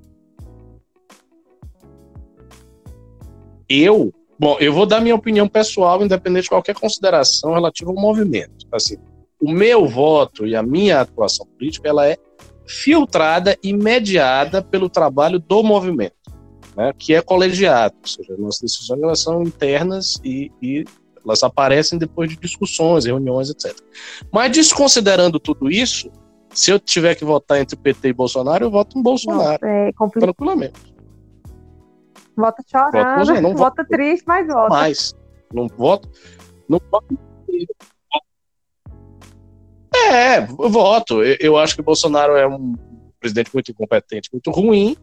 Speaker 2: Eu, bom, eu vou dar minha opinião pessoal, independente de qualquer consideração relativa ao movimento. Assim, o meu voto e a minha atuação política, ela é filtrada e mediada pelo trabalho do movimento, né, que é colegiado, ou seja, nossas decisões elas são internas e, e elas aparecem depois de discussões, reuniões, etc. Mas desconsiderando tudo isso, se eu tiver que votar entre PT e Bolsonaro, eu voto em Bolsonaro. Não, é tranquilamente.
Speaker 1: Vota chorando, voto, não vota voto, triste, mas vota.
Speaker 2: Mais. Não voto. Não voto. É, eu voto. Eu, eu acho que o Bolsonaro é um presidente muito incompetente, muito ruim,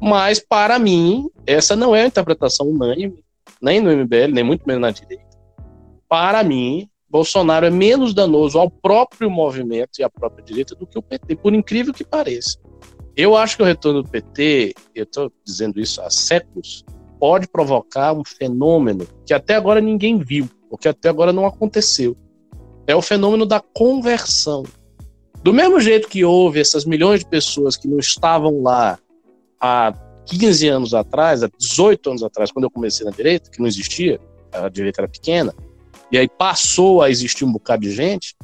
Speaker 2: mas para mim, essa não é a interpretação unânime, nem no MBL, nem muito menos na direita. Para mim, Bolsonaro é menos danoso ao próprio movimento e à própria direita do que o PT, por incrível que pareça. Eu acho que o retorno do PT, eu estou dizendo isso há séculos, pode provocar um fenômeno que até agora ninguém viu, porque até agora não aconteceu. É o fenômeno da conversão. Do mesmo jeito que houve essas milhões de pessoas que não estavam lá há 15 anos atrás, há 18 anos atrás, quando eu comecei na direita, que não existia, a direita era pequena, e aí passou a existir um bocado de gente,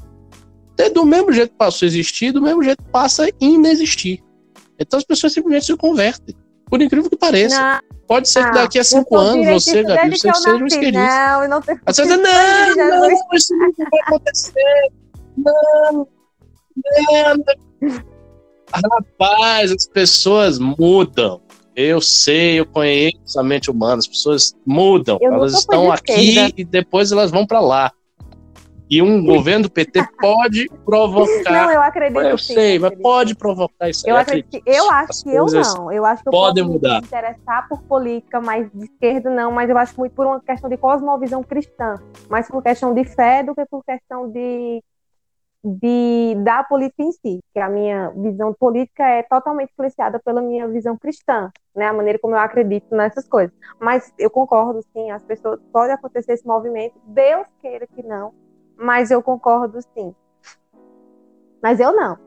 Speaker 2: do mesmo jeito que passou a existir, do mesmo jeito passa a inexistir. Então as pessoas simplesmente se convertem. Por incrível que pareça. Não. Pode ser que daqui a cinco anos você, Gabi, você seja um esquerista. Não, eu não tenho. Você diz, não, não, isso não vai acontecer. Não, não. Rapaz, as pessoas mudam. Eu sei, eu conheço a mente humana, as pessoas mudam. Eu elas estão aqui e depois elas vão para lá. E um governo do PT pode provocar.
Speaker 1: Não, eu acredito.
Speaker 2: Eu sim, sei, mas pode provocar isso.
Speaker 1: Eu, acredito que, eu acho que eu não. Eu acho que eu
Speaker 2: podem mudar.
Speaker 1: me interessar por política, mas de esquerda não. Mas eu acho muito por uma questão de cosmovisão cristã, mais por questão de fé do que por questão de, de da política em si. Que a minha visão política é totalmente influenciada pela minha visão cristã, né? A maneira como eu acredito nessas coisas. Mas eu concordo, sim. As pessoas pode acontecer esse movimento. Deus queira que não mas eu concordo sim. Mas eu não.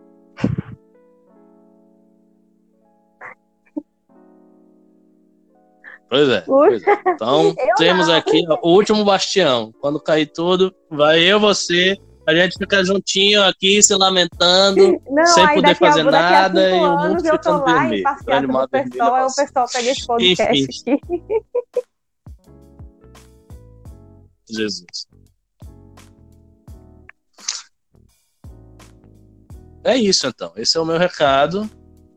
Speaker 2: Pois é. Pois é. Então, temos não. aqui ó, o último bastião. Quando cair tudo, vai eu, você, a gente fica juntinho aqui, se lamentando, não, sem poder fazer a, nada, e o mundo ficando vermelho.
Speaker 1: O pessoal, aí o pessoal pega esse podcast.
Speaker 2: Jesus. É isso então. Esse é o meu recado.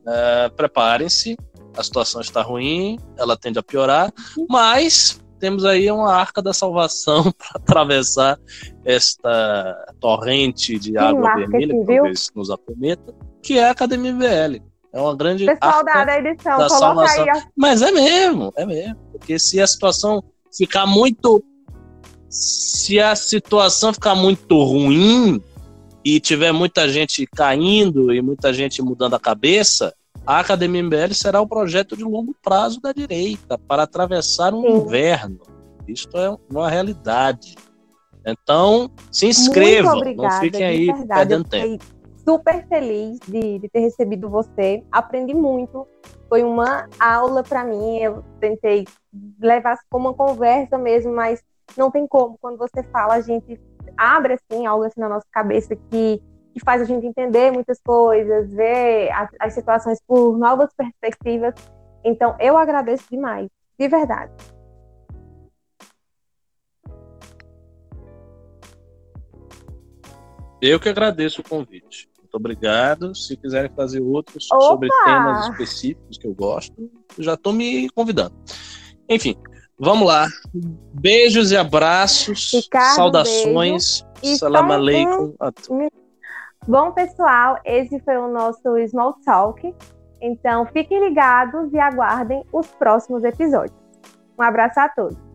Speaker 2: É, Preparem-se. A situação está ruim, ela tende a piorar, mas temos aí uma arca da salvação para atravessar esta torrente de água vermelha que talvez nos acometa, que é a Academia BL. É uma grande
Speaker 1: Pessoal arca da edição, da
Speaker 2: salvação. Aí, Mas é mesmo, é mesmo. Porque se a situação ficar muito. Se a situação ficar muito ruim, e tiver muita gente caindo e muita gente mudando a cabeça, a Academia MBL será o projeto de longo prazo da direita para atravessar um Sim. inverno. Isto é uma realidade. Então, se inscrevam, obrigada, não fiquem aí perdendo tempo.
Speaker 1: Super feliz de, de ter recebido você, aprendi muito. Foi uma aula para mim. Eu tentei levar como uma conversa mesmo, mas não tem como. Quando você fala, a gente abre assim algo assim na nossa cabeça que que faz a gente entender muitas coisas, ver as, as situações por novas perspectivas. Então, eu agradeço demais, de verdade.
Speaker 2: Eu que agradeço o convite. Muito obrigado. Se quiserem fazer outros Opa! sobre temas específicos que eu gosto, já estou me convidando. Enfim, vamos lá. Beijos e abraços. Ricardo, saudações. Beijo. Salam aleikum. Um...
Speaker 1: Bom, pessoal, esse foi o nosso Small Talk. Então, fiquem ligados e aguardem os próximos episódios. Um abraço a todos.